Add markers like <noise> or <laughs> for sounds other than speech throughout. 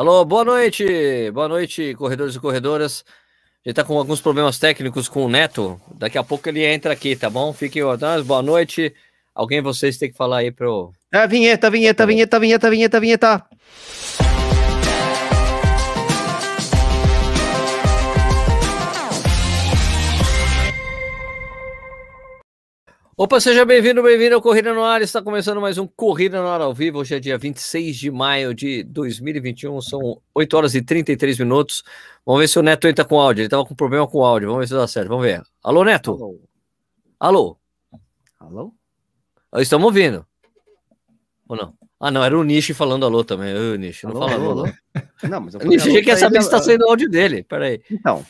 Alô, boa noite. Boa noite, corredores e corredoras. A gente tá com alguns problemas técnicos com o Neto. Daqui a pouco ele entra aqui, tá bom? Fiquem atrás. Boa noite. Alguém de vocês tem que falar aí pro. É, vinheta, vinheta, vinheta, vinheta, vinheta, vinheta. Opa, seja bem-vindo, bem-vindo ao Corrida no Ar. Está começando mais um Corrida no Ar ao vivo. Hoje é dia 26 de maio de 2021, são 8 horas e 33 minutos. Vamos ver se o Neto entra com áudio. Ele estava com problema com áudio. Vamos ver se dá certo. Vamos ver. Alô, Neto? Alô? Alô? Alô? Estamos ouvindo. Ou não? Ah, não, era o Nishi falando alô também. Ô, Nishi, não Alô, fala alô, alô. <laughs> Não, mas eu O Nishi já quer saber se está saindo o áudio dele. Peraí. Então.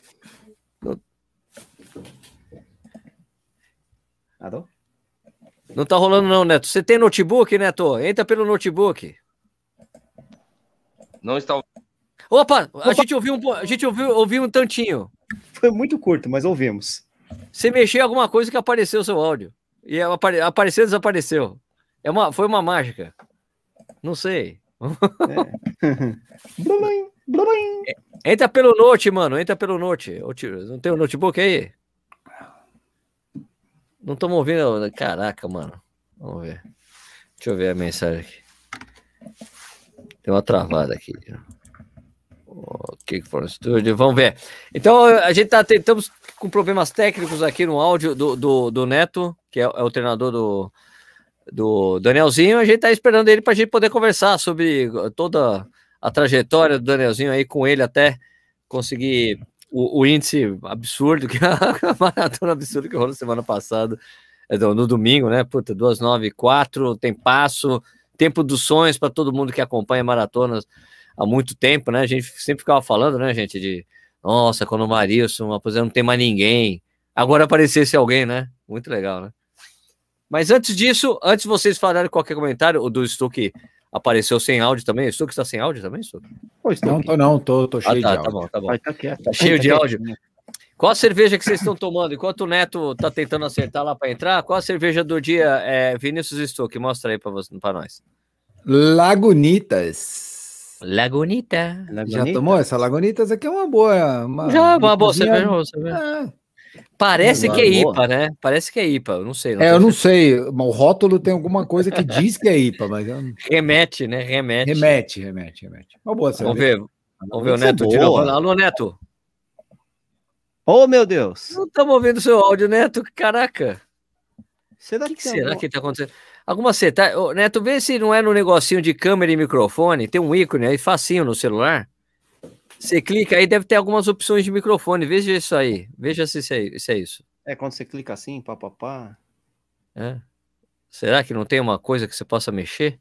Alô? Não tá rolando não, Neto. Você tem notebook, Neto? Entra pelo notebook. Não está Opa, a gente ouviu um, a gente ouviu, ouviu um tantinho. Foi muito curto, mas ouvimos. Você mexeu em alguma coisa que apareceu o seu áudio. E apare, apareceu, desapareceu. É uma, foi uma mágica. Não sei. <laughs> Blulim, blulim. Entra pelo note, mano. Entra pelo note. Não tem o notebook aí? Não estamos ouvindo. Caraca, mano. Vamos ver. Deixa eu ver a mensagem aqui. Tem uma travada aqui. O que for no estúdio? Vamos ver. Então, a gente tá tentando com problemas técnicos aqui no áudio do, do, do Neto, que é, é o treinador do, do Danielzinho. A gente tá esperando ele para a gente poder conversar sobre toda a trajetória do Danielzinho aí com ele até conseguir o, o índice absurdo, que <laughs> a maratona absurda que rolou semana passada, é, no, domingo, né? Puta, 2, 9, 4, tem passo, tempo dos sonhos para todo mundo que acompanha maratonas há muito tempo, né? A gente sempre ficava falando, né, gente, de nossa, quando o Marilson, pois não tem mais ninguém. Agora aparecesse alguém, né? Muito legal, né? Mas antes disso, antes vocês falarem qualquer comentário, o do Stuck apareceu sem áudio também. O Stuck está sem áudio também, estou Não, aqui. tô não, tô, tô Ah, cheio tá, de tá áudio. bom, tá bom. Vai, tá quieto. Tá cheio de Tá áudio. quietinho. Qual a cerveja que vocês estão tomando? Enquanto o Neto tá tentando acertar lá para entrar, qual a cerveja do dia é Vinícius Stuck? Mostra aí para nós. Lagunitas. Lagunita. Já tomou essa Lagunitas? Aqui é uma boa. Uma, Já, uma boa cozinha- cerveja. uma boa cerveja. É, Parece que é. IPA, né? Parece que é IPA. Eu não sei. é, tenho eu não certeza. sei. mas O rótulo tem alguma coisa que diz que é IPA, mas eu não- Remete, né? Remete. remete, remete, remete. Uma boa Vamos cerveja. ver. Vamos ver o é Neto de novo. Alô, Neto. Ô, meu Deus. Não estamos ouvindo o seu áudio, Neto. Caraca. Será que, que será algum- que tá acontecendo? Alguma seta... Ô, Neto, vê se não é no negocinho de câmera e microfone. Tem um ícone aí, facinho no celular. Você clica aí, deve ter algumas opções de microfone. Veja isso aí. Veja se isso é, se é isso. É quando você clica assim, papapá, É. Será que não tem uma coisa que você possa mexer?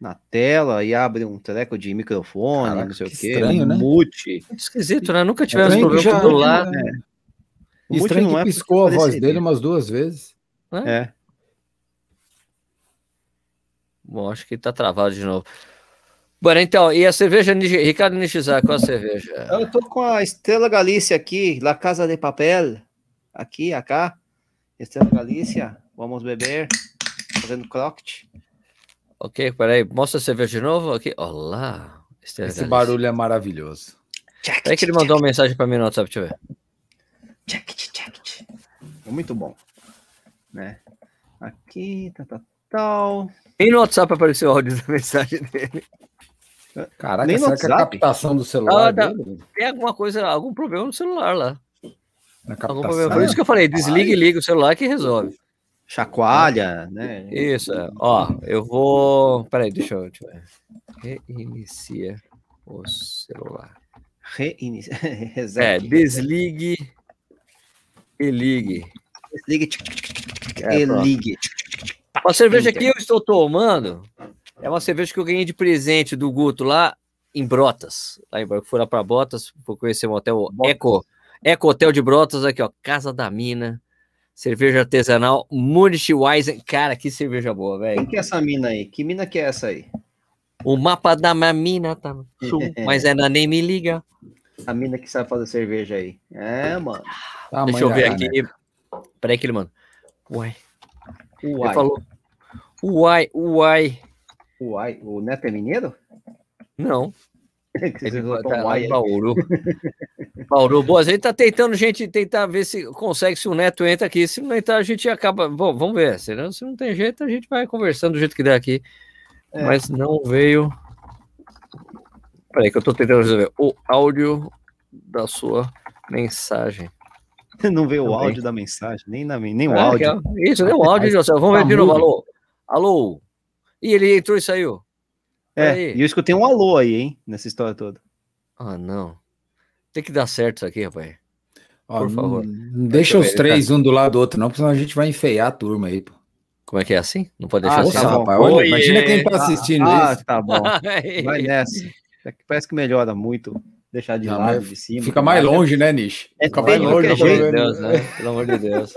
na tela e abre um treco de microfone, Caraca, não sei que o quê. estranho, né? Mute. Esquisito, né? Nunca tivemos Estranho que problema com já- celular. é. O Estranho não que é piscou a voz dele umas duas vezes. É. Bom, acho que tá travado de novo. Bom, então, e a cerveja Ricardo Nishizaki, qual a cerveja? Eu tô com a Estrela Galícia aqui, La Casa de Papel. Aqui, acá. Estrela Galícia. Vamos beber. Fazendo croquete. Ok, peraí, mostra a cerveja de novo aqui. Olá. Estrela Esse Galícia. barulho é maravilhoso. Peraí que ele mandou uma mensagem pra mim no WhatsApp, deixa eu ver. Jacket, jacket. É muito bom. Né? Aqui, tal, tal, tal. E no WhatsApp apareceu o áudio da mensagem dele. Caraca, Nem será que a captação do celular Ah? Tem alguma coisa, algum problema no celular lá. Algum problema. Por isso que eu falei, desliga e liga o celular que resolve. Chacoalha, né? Isso, é. ó, eu vou. Peraí, deixa eu. Deixa eu ver. Reinicia o celular. Reinicia. <laughs> É, desligue e ligue. Desligue. É, e ligue. A cerveja que eu estou tomando é uma cerveja que eu ganhei de presente do Guto lá em Brotas. Lá em Brotas. Fui lá para Brotas, vou conhecer um hotel Eco. Eco Hotel de Brotas, aqui, ó. Casa da Mina. Cerveja artesanal Munich Weizen. Cara, que cerveja boa, velho. Quem que é essa mina aí? Que mina que é essa aí? O mapa da mamina tá no <laughs> chum, mas ela nem me liga. A mina que sabe fazer cerveja aí. É, mano. Tamanho Deixa eu ver aqui. Peraí que ele manda. Uai. Ele Uai. falou. Uai, uai. Uai. O Neto é mineiro? Não. <laughs> Ele tá um lá ai em. Bauru. <laughs> Bauru, boa. A gente tá tentando, gente, tentar ver se consegue, se o Neto entra aqui. Se não entrar, a gente acaba. Bom, vamos ver. Se não, se não tem jeito, a gente vai conversando do jeito que der aqui. É. Mas não veio. Peraí, que eu tô tentando resolver. O áudio da sua mensagem. <laughs> Não veio o Também. áudio da mensagem, nem, na, nem o Ah, áudio. é- Isso, nem o áudio, José. Vamos ver Tá de novo. Alô? Alô? Ih, ele entrou e saiu. É, e eu escutei um alô aí, hein, nessa história toda. Ah, não. Tem que dar certo isso aqui, rapaz. Ó, Por favor. Não deixa os três um do lado do outro, não, porque senão a gente vai enfeiar a turma aí, pô. Como é que é assim? Não pode deixar Ah, assim. tá rapaz, olha, imagina quem tá assistindo ah, isso. tá bom. <laughs> Vai nessa. É Parece que melhora muito deixar de Não, lado, de cima. Fica mais longe, né, Nish? É Fica bem mais longe. qualquer Pelo amor de vendo? Deus, né? Pelo amor de Deus.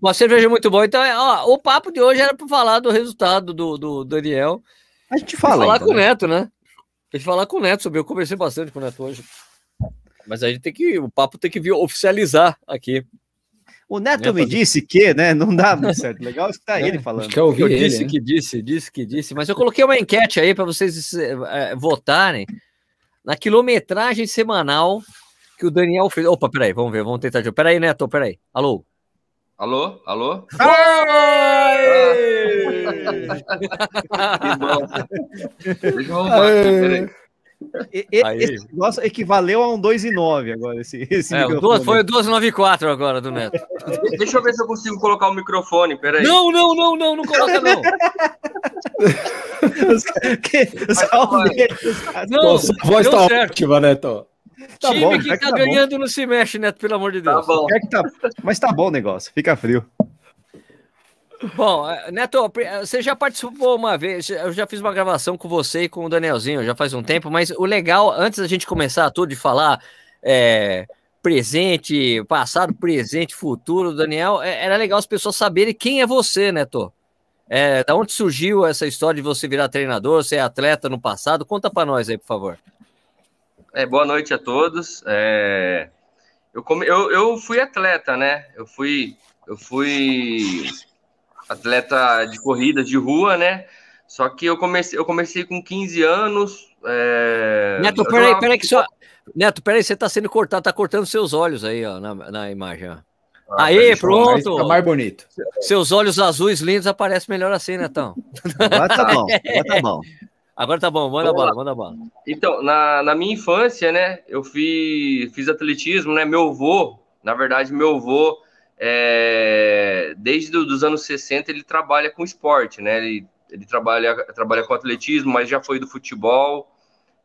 Uma cerveja muito boa. Então, ó, o papo de hoje era para falar do resultado do, do Daniel. A gente fala. falar ainda, com o né? Neto, né? Tem que falar com o Neto sobre. Eu conversei bastante com o Neto hoje. Mas a gente tem que. O papo tem que vir oficializar aqui. O Neto Neto, me a gente- disse que, né? Não dá muito certo. Legal escutar <laughs> É, ele falando. Acho que eu ouvi Eu ele. disse né? que disse, disse que disse. Mas eu coloquei uma enquete aí para vocês eh, votarem na quilometragem semanal que o Daniel fez. Opa, peraí, vamos ver, vamos tentar de novo. Peraí, Neto, peraí. Alô? Alô? Alô? <laughs> Que bom. Deixa eu arrumar aqui, peraí. E- e- Aí. Esse negócio equivaleu a um 2,9 agora. Esse, esse É, duas- foi o 1294 agora do Neto. De- Deixa eu ver se eu consigo colocar o microfone, peraí. Não, não, não, não, não coloca não. <laughs> Que- os aumentos, os caras- Não, Nossa, a voz deu tá certo. ótima, né, Tó? Tá Time bom, que é tá, que tá bom. ganhando não se mexe, Neto, pelo amor de Tá Deus. bom. É que tá- Mas tá bom o negócio, fica frio. Bom, eh, Neto, você já participou uma vez, eu já fiz uma gravação com você e com o Danielzinho, já faz um tempo, mas o legal, antes da gente começar tudo de falar é, presente, passado, presente, futuro, Daniel, é- era legal as pessoas saberem quem é você, Neto. É, da onde surgiu essa história de você virar treinador, ser atleta no passado? Conta pra nós aí, por favor. É, boa noite a todos. É, eu, come- eu, eu fui atleta, né? Eu fui, eu fui atleta de corrida de rua, né? Só que eu comecei, eu comecei com 15 anos. é, Neto, peraí, jogava peraí que só... Neto, peraí, você tá sendo cortado, tá cortando seus olhos aí, ó, na, na imagem, ó. Ah, Aê, pronto. Fica mais bonito. Seus olhos azuis lindos aparecem melhor assim, Netão. Agora tá bom, <laughs> agora tá bom. Agora tá bom, manda bala, lá. manda bala. Então, na, na minha infância, né, eu fiz, fiz atletismo, né, meu avô, na verdade, meu avô, é, desde os anos 60, ele trabalha com esporte, né, ele, ele trabalha, trabalha com atletismo, mas já foi do futebol,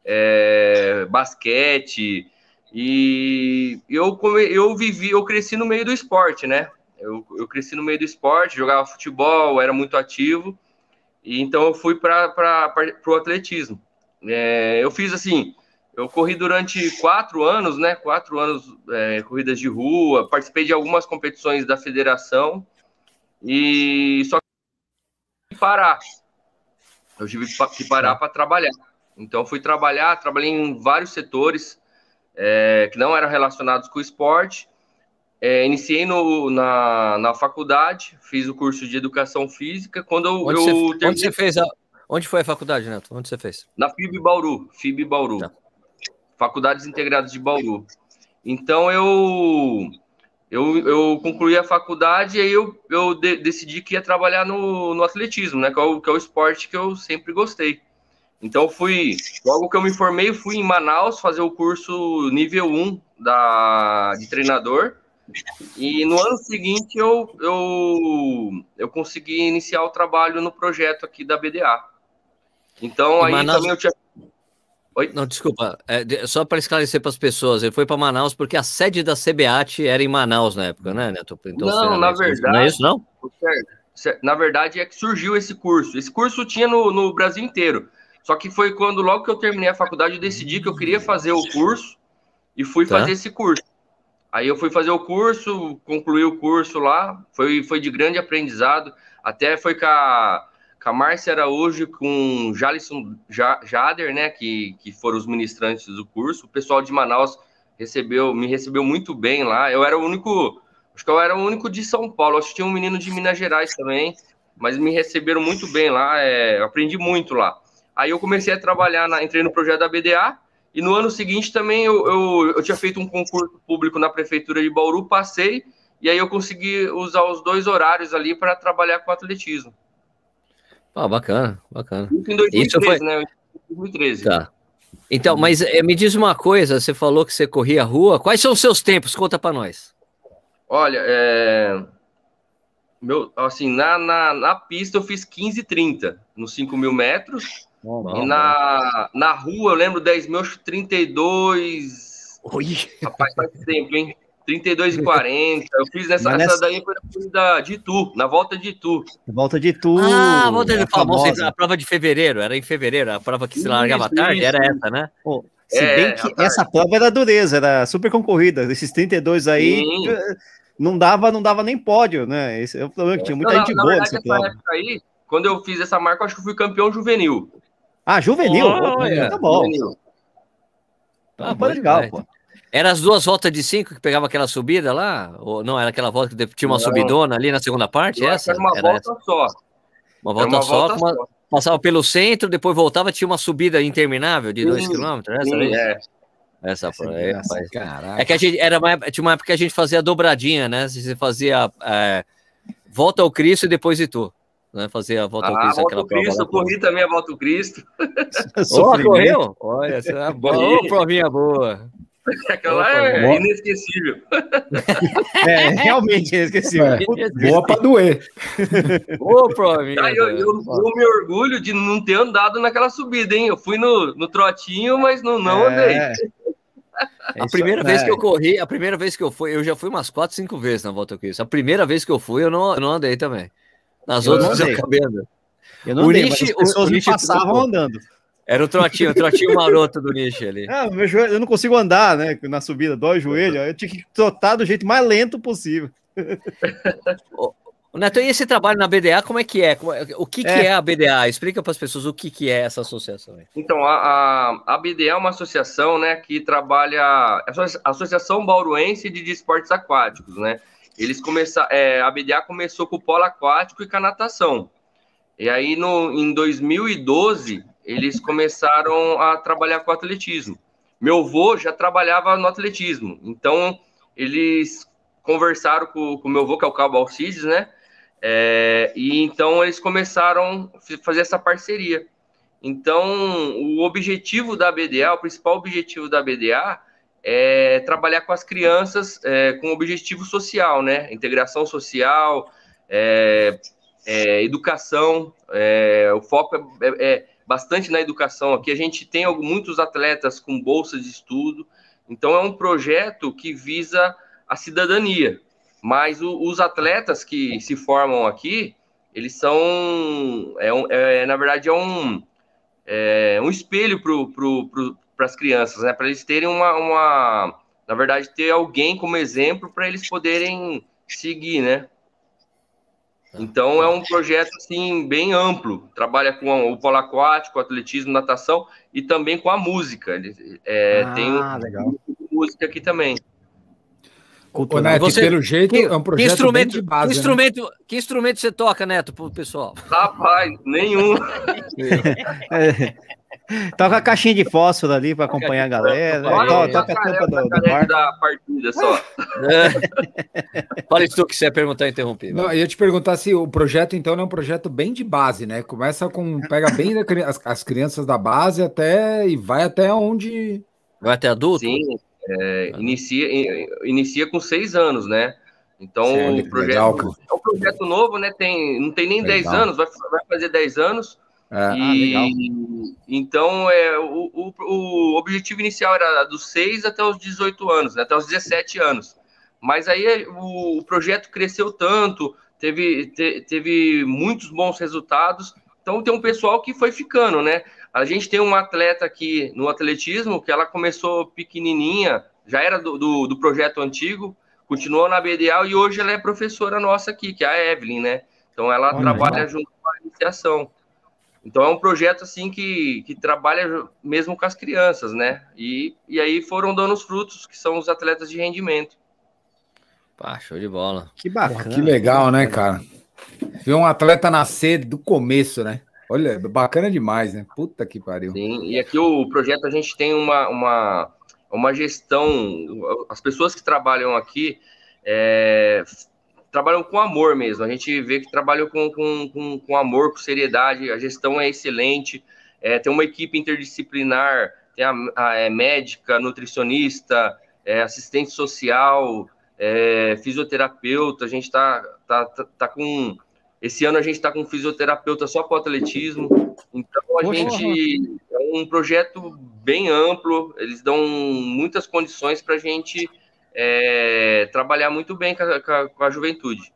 é, basquete, e eu, eu vivi, eu cresci no meio do esporte, né, eu, eu cresci no meio do esporte, jogava futebol, era muito ativo, e então eu fui para o atletismo. É, eu fiz assim, eu corri durante quatro anos, né? Quatro anos é, corridas de rua, participei de algumas competições da federação e só que parar. Eu tive que parar para trabalhar. Então fui trabalhar, trabalhei em vários setores é, que não eram relacionados com o esporte. É, iniciei no, na, na faculdade, fiz o curso de educação física. Quando eu, Onde, eu você, onde terminei você fez a. Onde foi a faculdade, Neto? Onde você fez? na FIB Bauru, FIB Bauru. Tá. Faculdades Integradas de Bauru. Então eu eu, eu concluí a faculdade e aí eu, eu de- decidi que ia trabalhar no, no atletismo, né? Que é, o, que é o esporte que eu sempre gostei. Então eu fui, logo que eu me formei, fui em Manaus fazer o curso nível 1 da, de treinador. E no ano seguinte eu, eu, eu consegui iniciar o trabalho no projeto aqui da BDA. Então aí Manaus- também eu tinha Não, desculpa. é, só para esclarecer para as pessoas, ele foi para Manaus porque a sede da CBAT era em Manaus na época, né, Neto? Então, Não, na isso? Não é verdade- isso, não? Na verdade, é que surgiu esse curso. Esse curso tinha no, no Brasil inteiro. Só que foi quando, logo que eu terminei a faculdade, eu decidi que eu queria fazer o curso e fui Tá. fazer esse curso. Aí eu fui fazer o curso, concluí o curso lá, foi, foi de grande aprendizado. Até foi com a, com a Márcia Araújo, com Jalisson Ja- Jader, né, que, que foram os ministrantes do curso. O pessoal de Manaus recebeu, me recebeu muito bem lá. Eu era o único, acho que eu era o único de São Paulo. Acho que tinha um menino de Minas Gerais também, mas me receberam muito bem lá. é, aprendi muito lá. Aí eu comecei a trabalhar, na, entrei no projeto da BDA e no ano seguinte também eu, eu, eu tinha feito um concurso público na prefeitura de Bauru, passei, e aí eu consegui usar os dois horários ali para trabalhar com atletismo. Ah, bacana, bacana. Isso em 2013, Isso foi- né? Em 2013. Tá. Então, mas eh, me diz uma coisa, você falou que você corria a rua. Quais são os seus tempos? Conta pra nós. Olha, é... Meu, assim, na, na, na pista eu fiz 15 e 30 nos 5 mil metros. Bom, e na, na rua eu lembro 10 mil, acho que 32. Oi. Rapaz, faz tempo, hein? 32 e 40. <laughs> Eu fiz nessa, Mas essa nessa- daí foi na corrida de Itu, na volta de Itu. Volta de tu. Ah, volta de a famosa, famosa. a prova de fevereiro, era em fevereiro, a prova que se Isso, largava à tarde, isso. era essa, né? Pô, se É, bem que essa prova era dureza, era super concorrida. Esses 32 aí Sim. eh, não dava, não dava nem pódio, né? Esse é o problema que tinha muita Não, gente na, boa na nessa verdade, essa prova. época aí, quando eu fiz essa marca, eu acho que eu fui campeão juvenil. Ah, juvenil? Olha, tá bom. Juvenil. Ah, Ah, foi legal, pô. Era as duas voltas de cinco que pegava aquela subida lá? Ou não, era aquela volta que tinha uma Não. subidona ali na segunda parte? Acho essa? Era uma Era volta só. essa. Uma Era volta uma só, volta uma- só. passava pelo centro, depois voltava, tinha uma subida interminável de dois Sim, quilômetros. Essa, Sim, aí? é. essa é aí, rapaz. Caraca. É que a gente era uma, época- tinha uma época que a gente fazia dobradinha, né? Você fazia é, volta ao Cristo e depois de tu. Né? Fazia a volta ao Ah, Cristo, volta aquela prova. Cristo, eu corri também a volta do Cristo. <laughs> Ô, Sofrimento. correu? Olha, essa é uma boa. Ô, provinha boa. Aquela Opa, é boa. inesquecível. É, realmente. É. <laughs> Boa pra doer. Ô, provinha. Ah, eu, eu, eu me orgulho de não ter andado naquela subida, hein? Eu fui no, no trotinho, mas não, não andei. É. A primeira vez que eu corri, a primeira vez que eu fui, eu já fui umas 4, 5 vezes na volta ao Cristo. A primeira vez que eu fui, eu não, eu não andei também. Nas Eu outras não eu acabei andando. Eu não O andei, mas as pessoas o me passavam trocou. andando. Era o trotinho, o trotinho maroto do nicho ali. Ah, meu joelho, eu não consigo andar, né? Na subida, dói o joelho. Eu tinha que trotar do jeito mais lento possível. <laughs> Neto, e esse trabalho na BDA, como é que é? É- O que, que É. é a BDA? Explica para as pessoas o que, que é essa associação. aí. Então, a, a, a BDA é uma associação né, que trabalha. a Asso- Associação Bauruense de Esportes Aquáticos, né? Eles começaram. a BDA começou com o polo aquático e com a natação. E aí, no, em 2012, eles começaram a trabalhar com atletismo. Meu avô já trabalhava no atletismo, então eles conversaram com o meu avô, que é o Cabo Alcides, né? É, e então eles começaram a fazer essa parceria. Então, o objetivo da BDA, o principal objetivo da BDA é trabalhar com as crianças é, com objetivo social, né? Integração social, é, é, educação. é, o foco é, é- bastante na educação. Aqui a gente tem muitos atletas com bolsa de estudo. Então, é um projeto que visa a cidadania. Mas o- os atletas que se formam aqui, eles são, é um- na verdade, é um, um espelho para as crianças, né? Para eles terem uma, uma, na verdade, ter alguém como exemplo para eles poderem seguir, né? Então é um projeto assim bem amplo. Trabalha com o polo aquático, atletismo, natação e também com a música. Ele, é, tem um, Ah, legal. música aqui também. Ô, Cultural. Neto, Você- pelo jeito, Que, é um que projeto bem instrumento, de base, que, né? instrumento, que instrumento você toca, Neto, pro pessoal? Rapaz, nenhum. <laughs> É. Toca a caixinha de fósforo ali para acompanhar a galera. Olha Toca a tampa do, do bar. da partida só. <laughs> Fala isso que você ia perguntar e interromper. Não, eu ia te perguntar se o projeto, então, é um projeto bem de base, né? Começa com. Pega bem da as, as crianças da base até e vai até onde. Vai até adulto? Sim, é, inicia, inicia com seis anos, né? Então, Olha o projeto legal, é um projeto novo, né? Tem, não tem nem Legal. 10 anos, vai, vai fazer 10 anos. É, e então é, o, o, o objetivo inicial era dos 6 até os 18 anos, né, até os 17 anos. Mas aí o, o projeto cresceu tanto, teve, te, teve muitos bons resultados. Então tem um pessoal que foi ficando, né? A gente tem uma atleta aqui no atletismo que ela começou pequenininha, já era do, do, do projeto antigo, continuou na BDA e hoje ela é professora nossa aqui, que é a Evelyn, né? Então ela Olha, trabalha legal. junto com a iniciação. Então é um projeto assim que, que trabalha mesmo com as crianças, né? E, e aí foram dando os frutos, que são os atletas de rendimento. Pá, show de bola. Que bacana. que legal, né, cara? Ver um atleta nascer do começo, né? Olha, bacana demais, né? Puta que pariu. Sim, e aqui o projeto a gente tem uma, uma, uma gestão, as pessoas que trabalham aqui é, trabalham com amor mesmo. A gente vê que trabalham com, com, com, com amor, com seriedade, a gestão é excelente, é, tem uma equipe interdisciplinar, tem a, a é, médica, nutricionista, é, assistente social, é, fisioterapeuta, a gente está tá, tá, tá com. Esse ano a gente está com fisioterapeuta só para o atletismo. Então a Poxa. gente é um projeto bem amplo, eles dão muitas condições para a gente é, trabalhar muito bem com a, com a juventude.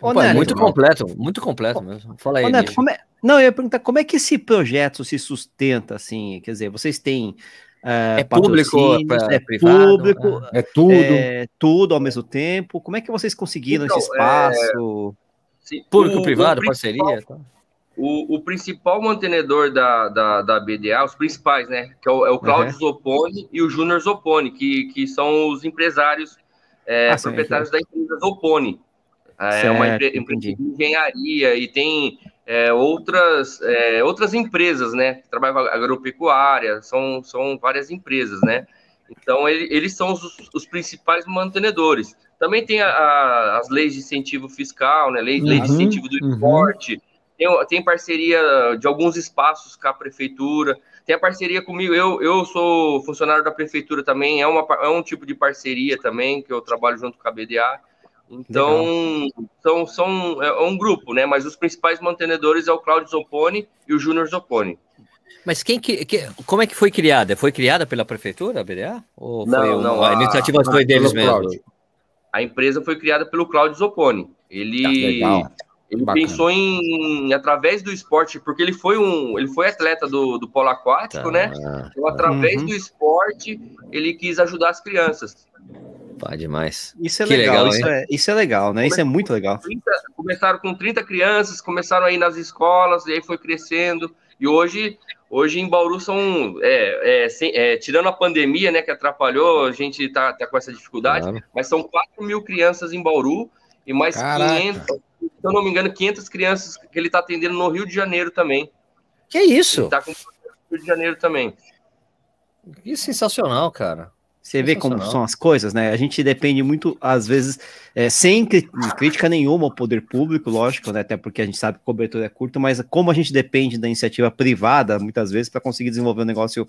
Ô, Neto, muito completo, muito completo mesmo. Fala aí. Ô, Neto, é, não, eu ia perguntar como é que esse projeto se sustenta, assim, quer dizer, vocês têm é, é público, é, é privado, público, é, é tudo, é tudo ao mesmo tempo. Como é que vocês conseguiram então, esse espaço? público, privado, parceria. Tá? O, o, principal mantenedor da, da, da, BDA, os principais, né? Que é o, é o Cláudio uhum. Zoponi e o Júnior Zoponi, que, que são os empresários é, ah, proprietários sim, da empresa Zoponi. É, é uma empresa de engenharia e tem é, outras, é, outras empresas, né? Que trabalham agropecuária, são, são várias empresas, né? Então, ele, eles são os, os, principais mantenedores. Também tem a, a, as leis de incentivo fiscal, né? Lei, uhum, lei de incentivo do uhum. Tem, tem parceria de alguns espaços com a prefeitura. Tem a parceria comigo. Eu, eu sou funcionário da prefeitura também. É, uma, é um tipo de parceria também, que eu trabalho junto com a BDA. Então, são, são, é um grupo, né? Mas os principais mantenedores é o Claudio Zopponi e o Júnior Zopponi. Mas quem que, que, como é que foi criada? Foi criada pela prefeitura, a BDA? Ou não, um, não. A, a iniciativa foi deles mesmo? A empresa foi criada pelo Claudio Zopponi. Ele, ah, ele pensou em, através do esporte, porque ele foi um, ele foi atleta do, do polo aquático, tá. né? Então, através uhum. do esporte, ele quis ajudar as crianças. Pá, demais. Isso é que legal, legal isso, é, isso é legal, né? Isso é muito legal. 30, começaram com 30 crianças, começaram aí nas escolas, e aí foi crescendo. E hoje, hoje em Bauru são, é, é, sem, é, tirando a pandemia, né, que atrapalhou, a gente tá, tá com essa dificuldade, claro. mas são 4 mil crianças em Bauru e mais Caraca. 500, se eu não me engano, 500 crianças que ele está atendendo no Rio de Janeiro também. Que isso? Ele tá com o Rio de Janeiro também. Que sensacional, cara. Você vê como são as coisas, né? A gente depende muito, às vezes, é, sem crítica nenhuma ao poder público, lógico, né? Até porque a gente sabe que a cobertura é curta, mas como a gente depende da iniciativa privada, muitas vezes, para conseguir desenvolver um negócio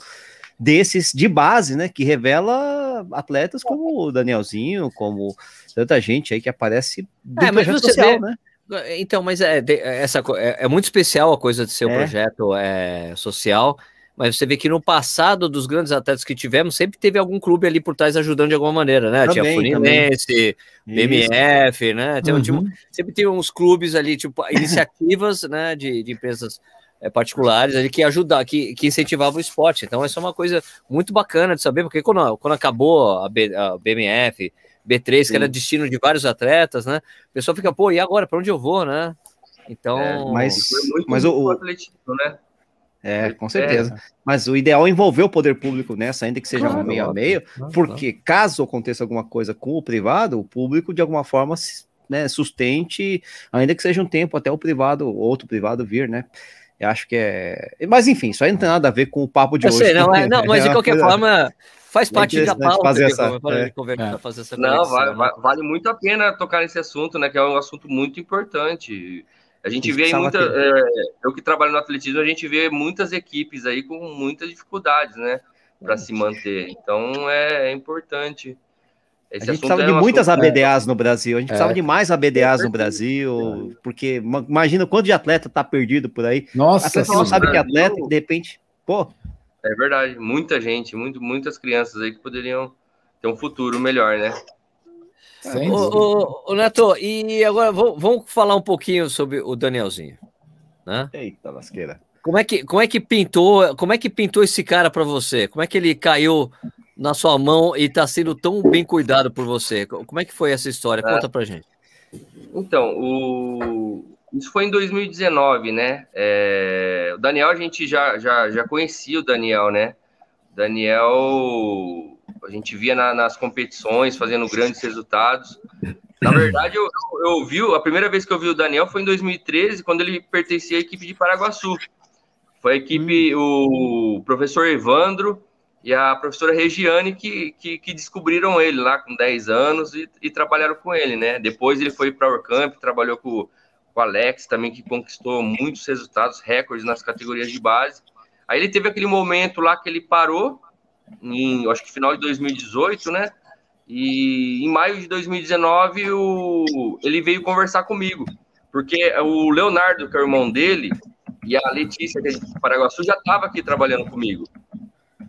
desses de base, né? Que revela atletas como o Danielzinho, como tanta gente aí que aparece do é, projeto social, vê... né? Então, mas é, essa, é, é, muito especial a coisa de ser um é. projeto é, social mas você vê que no passado dos grandes atletas que tivemos, sempre teve algum clube ali por trás ajudando de alguma maneira, né? Também, tinha Fluminense, BMF, né? Tem, uhum. sempre tem uns clubes ali, tipo, iniciativas, né, de, de empresas é, particulares ali que ajudavam, que, que incentivavam o esporte. Então, essa é uma coisa muito bacana de saber, porque quando, quando acabou a, B, a BMF, B3, Sim. que era destino de vários atletas, né? O pessoal fica, pô, e agora? Para onde eu vou, né? Então. É, mas, mas o, atletismo, né? É, com certeza. É. Mas o ideal é envolver o poder público nessa, ainda que seja claro, um meio a meio, porque caso aconteça alguma coisa com o privado, o público de alguma forma né, sustente, ainda que seja um tempo até o privado, outro privado vir, né? Eu acho que é. Mas enfim, isso aí não tem nada a ver com o papo de Eu hoje. Sei, não, é, não, <laughs> mas de qualquer forma, faz é parte da pauta fazer essa, é. conversa, fazer essa Não, vale, né? vale muito a pena tocar nesse assunto, né? Que é um assunto muito importante. A gente vê aí muita. É, eu que trabalho no atletismo, a gente vê muitas equipes aí com muitas dificuldades, né? Para se manter. Então é, é importante. Esse a gente precisava é de muitas assunto... ABDAs no Brasil. A gente é. precisava de mais ABDAs no Brasil, porque imagina quanto de atleta tá perdido por aí. Nossa, você não sabe que é atleta e de repente, pô. É verdade, muita gente, muito, muitas crianças aí que poderiam ter um futuro melhor, né? Ô, ô, Neto, e agora vamos falar um pouquinho sobre o Danielzinho, né? Eita, lasqueira. Como é que, como é que pintou, como é que pintou esse cara para você? Como é que ele caiu na sua mão e está sendo tão bem cuidado por você? Como é que foi essa história? É. Conta pra gente. Então, o... isso foi em 2019, né? É... O Daniel, a gente já, já, já conhecia o Daniel, né? Daniel a gente via na, nas competições fazendo grandes resultados. Na verdade, eu, eu, vi, a primeira vez que eu vi o Daniel foi em 2013, quando ele pertencia à equipe de Paraguaçu. Foi a equipe, hum. o professor Evandro e a professora Regiane que, que, que descobriram ele lá com 10 anos e, e, trabalharam com ele, né? Depois ele foi para o Orcamp, trabalhou com, com o Alex também, que conquistou muitos resultados, recordes nas categorias de base. Aí ele teve aquele momento lá que ele parou, em, acho que final de 2018, né? E em maio de 2019 o, ele veio conversar comigo, porque o Leonardo, que é o irmão dele, e a Letícia, que é de Paraguaçu, já estava aqui trabalhando comigo.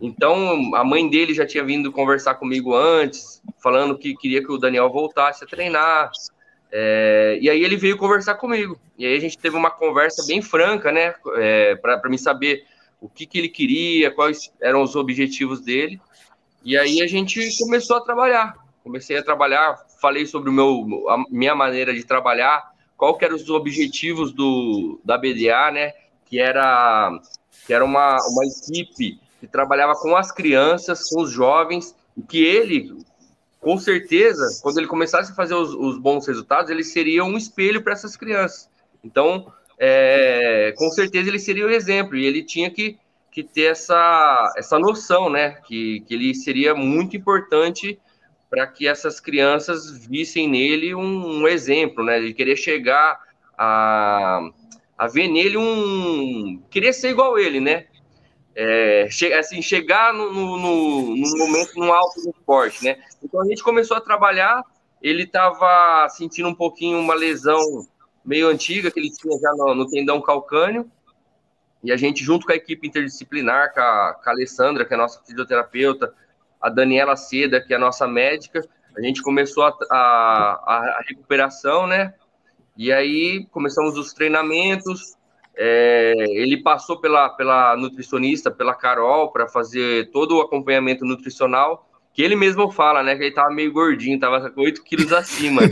Então, a mãe dele já tinha vindo conversar comigo antes, falando que queria que o Daniel voltasse a treinar. É, e aí ele veio conversar comigo. E aí a gente teve uma conversa bem franca, né? É, para mim saber o que, que ele queria, quais eram os objetivos dele. E aí a gente começou a trabalhar. Comecei a trabalhar, falei sobre o meu, a minha maneira de trabalhar, qual que eram os objetivos do, da BDA, né? Que era, que era uma, uma equipe que trabalhava com as crianças, com os jovens, e que ele, com certeza, quando ele começasse a fazer os, os bons resultados, ele seria um espelho para essas crianças. Então, é, com certeza ele seria o exemplo, e ele tinha que que ter essa, essa noção, né? Que, que ele seria muito importante para que essas crianças vissem nele um, um, exemplo, né? De querer chegar a, a ver nele um. querer ser igual ele, né? É, assim, chegar no, no, no, no momento, no alto do esporte, né? Então a gente começou a trabalhar, ele estava sentindo um pouquinho uma lesão meio antiga que ele tinha já no, no tendão calcâneo, e a gente, junto com a equipe interdisciplinar, com a, com a Alessandra, que é a nossa fisioterapeuta, a Daniela Seda, que é a nossa médica, a gente começou a, a, a recuperação, né? E aí começamos os treinamentos. É, ele passou pela, pela nutricionista, pela Carol, para fazer todo o acompanhamento nutricional que ele mesmo fala, né? Que ele tava meio gordinho, tava com 8 quilos acima. <laughs>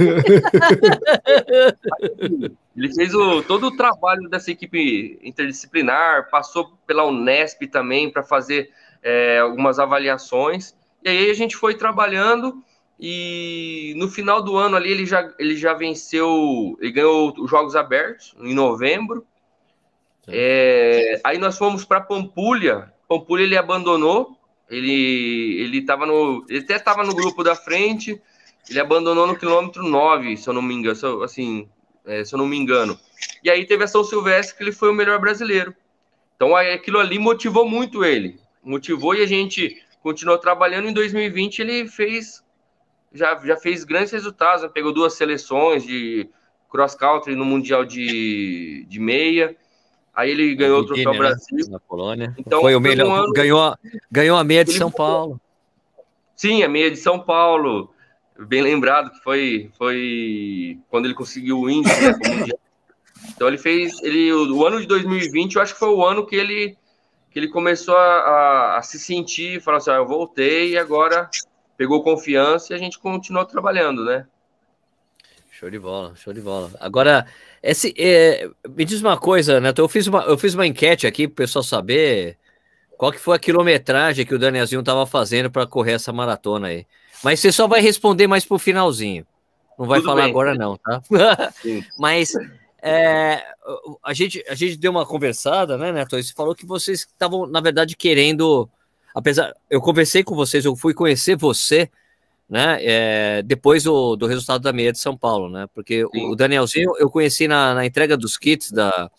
ele fez o, todo o trabalho dessa equipe interdisciplinar, passou pela Unesp também para fazer é, algumas avaliações. E aí a gente foi trabalhando e no final do ano ali ele já, ele já venceu, ele ganhou os Jogos Abertos em novembro. É, aí nós fomos para Pampulha. Pampulha ele abandonou ele ele estava no ele até estava no grupo da frente, ele abandonou no quilômetro 9, se eu não me engano, se eu, assim, é, se eu não me engano. E aí teve a São Silvestre que ele foi o melhor brasileiro. Então aquilo ali motivou muito ele. Motivou e a gente continuou trabalhando em 2020, ele fez já, já fez grandes resultados, né? pegou duas seleções de cross country no mundial de, de meia. Aí ele ganhou o troféu né? Brasil. Na Polônia. Então, foi o melhor. Um ano... ganhou, ganhou a meia de São Paulo. Sim, a meia de São Paulo. Bem lembrado que foi, foi quando ele conseguiu o índice. Né, <laughs> então ele fez. Ele, o ano de 2020, eu acho que foi o ano que ele, que ele começou a, a, a se sentir, falar assim: ah, eu voltei e agora pegou confiança e a gente continuou trabalhando, né? Show de bola, show de bola. Agora, esse, é, me diz uma coisa, Neto, eu fiz uma, eu fiz uma enquete aqui para o pessoal saber qual que foi a quilometragem que o Danielzinho estava fazendo para correr essa maratona aí. Mas você só vai responder mais pro finalzinho. Não vai Tudo falar bem. agora não, tá? <laughs> Mas é, a, gente, a gente deu uma conversada, né, Neto? Você falou que vocês estavam, na verdade, querendo... Apesar, eu conversei com vocês, eu fui conhecer você né? É, depois do, do resultado da meia de São Paulo, né? Porque Sim. o Danielzinho eu conheci na, na entrega dos kits da,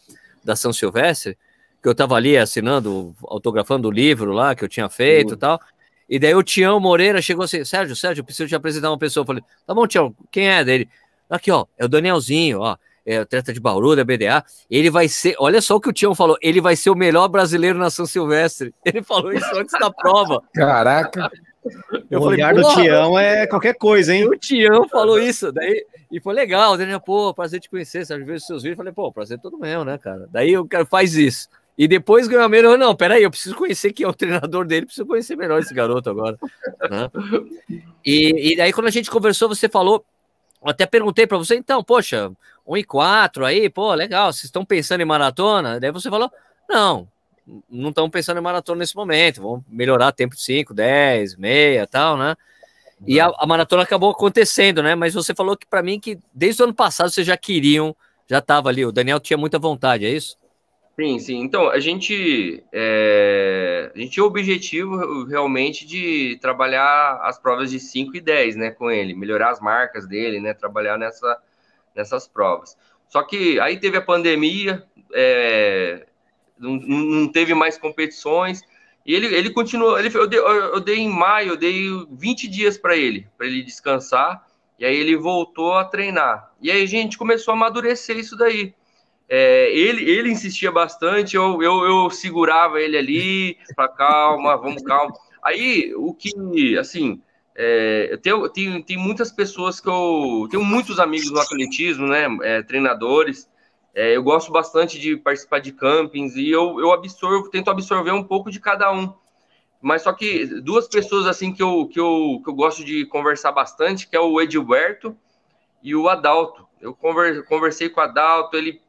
da São Silvestre, que eu estava ali assinando, autografando o livro lá que eu tinha feito e tal. E daí o Tião Moreira chegou assim: Sérgio, Sérgio, eu preciso te apresentar uma pessoa. Eu falei: tá bom, Tião, quem é dele? Aqui, ó, é o Danielzinho, ó. É o treta de Bauru, da BDA. Ele vai ser, olha só o que o Tião falou: ele vai ser o melhor brasileiro na São Silvestre. <laughs> Ele falou isso antes da prova. Caraca. Eu o falei, olhar do Tião é qualquer coisa, hein? O Tião falou isso, daí, e foi legal, Daniel, pô, prazer te conhecer, sabe, ver os seus vídeos, falei, pô, prazer é todo meu, né, cara? Daí o cara faz isso. E depois ganhou a melhor, não, peraí, eu preciso conhecer quem é o treinador dele, preciso conhecer melhor esse garoto agora. <laughs> Né? E, e daí quando a gente conversou, você falou, eu até perguntei para você, então, poxa, 1 e 4 aí, pô, legal, vocês estão pensando em maratona? Daí você falou, não, não estão pensando em maratona nesse momento, vão melhorar tempo de 5, 10, meia tal, né? E a, a, maratona acabou acontecendo, né? Mas você falou que para mim que desde o ano passado vocês já queriam, já estava ali. O Daniel tinha muita vontade, é isso? Sim, sim. Então, a gente, é, a gente tinha o objetivo realmente de trabalhar as provas de 5 e 10, né, com ele, melhorar as marcas dele, né, trabalhar nessa, nessas provas. Só que aí teve a pandemia, é, não, não teve mais competições, e ele, ele continuou, ele, eu, dei, eu dei em maio, eu dei 20 dias para ele, para ele descansar, e aí ele voltou a treinar. E aí a gente começou a amadurecer isso daí. É, ele, ele insistia bastante, eu, eu, eu segurava ele ali, para calma, vamos calma. Aí, o que, assim, é, eu tenho, tenho, tem muitas pessoas que eu tenho muitos amigos no atletismo, né? É, treinadores. É, eu gosto bastante de participar de campings e eu, eu absorvo, tento absorver um pouco de cada um. Mas só que duas pessoas assim que eu, que eu, que eu gosto de conversar bastante, que é o Edilberto e o Adalto. Eu conversei com o Adalto, ele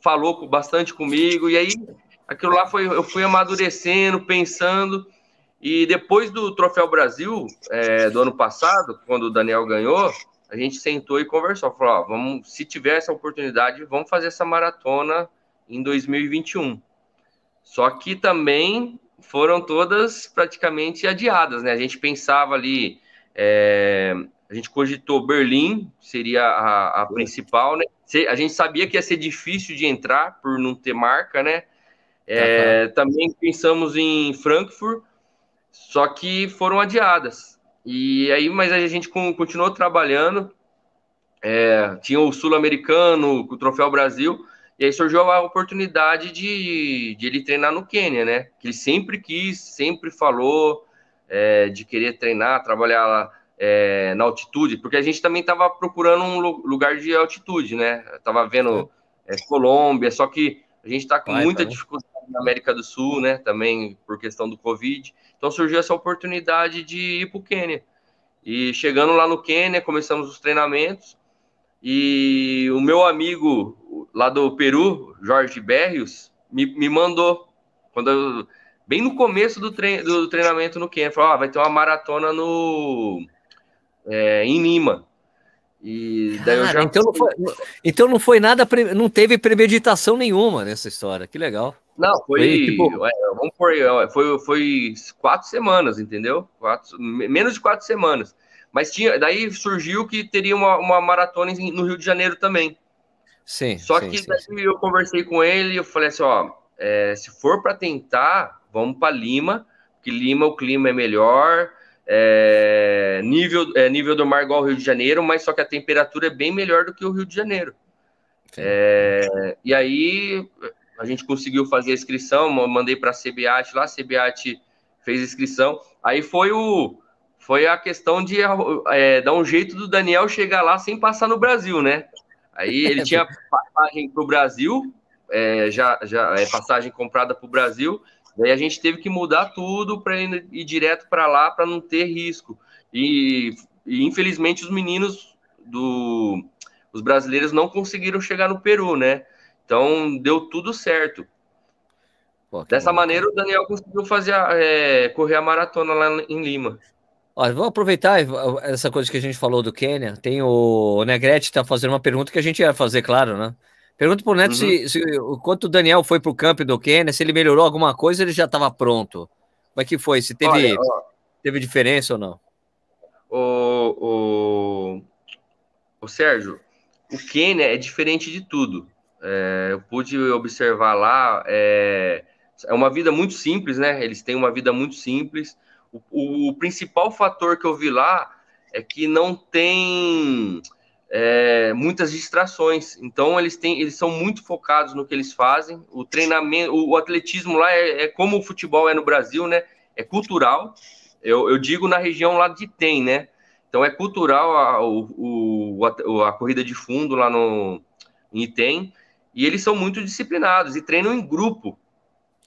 falou bastante comigo, e aí aquilo lá foi, eu fui amadurecendo, pensando. E depois do Troféu Brasil, é, do ano passado, quando o Daniel ganhou, a gente sentou e conversou. Falou: ó, vamos, se tiver essa oportunidade, vamos fazer essa maratona em 2021. Só que também foram todas praticamente adiadas, né? A gente pensava ali, é, a gente cogitou Berlim, seria a, a principal, né? A gente sabia que ia ser difícil de entrar por não ter marca, né? É, uhum. Também pensamos em Frankfurt, só que foram adiadas. E aí, mas a gente continuou trabalhando. É, tinha o Sul-Americano, o Troféu Brasil, e aí surgiu a oportunidade de, de ele treinar no Quênia, né? Que ele sempre quis, sempre falou é, de querer treinar, trabalhar lá é, na altitude, porque a gente também estava procurando um lugar de altitude, né? Tava vendo é, Colômbia, só que a gente está com Vai, muita tá dificuldade na América do Sul, né? Também por questão do Covid. Então surgiu essa oportunidade de ir para o Quênia. E chegando lá no Quênia, começamos os treinamentos. E o meu amigo lá do Peru, Jorge Berrios, me, me mandou, quando eu, bem no começo do, trein, do treinamento no Quênia, falou: ah, vai ter uma maratona no, é, em Lima. E daí Cara, eu já... então, não foi, então não foi nada, não teve premeditação nenhuma nessa história, que legal. Não, foi, foi tipo... é, vamos por, é, foi, foi quatro semanas, entendeu? Quatro, menos de quatro semanas. Mas tinha, daí surgiu que teria uma, uma maratona no Rio de Janeiro também. Sim. Só sim, que sim, daí sim. eu conversei com ele e eu falei assim, ó, é, se for para tentar, vamos para Lima, que Lima o clima é melhor, é, nível, é, nível do mar igual ao Rio de Janeiro, mas só que a temperatura é bem melhor do que o Rio de Janeiro. É, e aí a gente conseguiu fazer a inscrição, mandei para a CBAT lá, a CBAT fez a inscrição. Aí foi o foi a questão de é, dar um jeito do Daniel chegar lá sem passar no Brasil, né? Aí ele tinha passagem para o Brasil, é, já, já é passagem comprada para o Brasil, Daí a gente teve que mudar tudo para ir, ir, direto para lá para não ter risco. E, e, infelizmente os meninos do os brasileiros não conseguiram chegar no Peru, né? Então deu tudo certo. Pô, Dessa bom, maneira o Daniel conseguiu fazer a, é, correr a maratona lá em Lima. Olha, vamos aproveitar essa coisa que a gente falou do Quênia. Tem o, o Negrete está fazendo uma pergunta que a gente ia fazer, claro, né? Pergunta pro Neto uhum. se, se quanto o Daniel foi pro campo do Quênia, se ele melhorou alguma coisa, ele já estava pronto. Como é que foi? Se teve, Olha, teve diferença ou não? O, o, o Sérgio, o Quênia é diferente de tudo. É, eu pude observar lá, é, é uma vida muito simples, né? Eles têm uma vida muito simples. O, o, principal fator que eu vi lá é que não tem é, muitas distrações. Então eles têm, eles são muito focados no que eles fazem. O treinamento, o, o atletismo lá é, é, como o futebol é no Brasil, né? É cultural. Eu, eu digo na região lá de Tem, né? Então é cultural a, o, a, a corrida de fundo lá no em Item. E eles são muito disciplinados e treinam em grupo.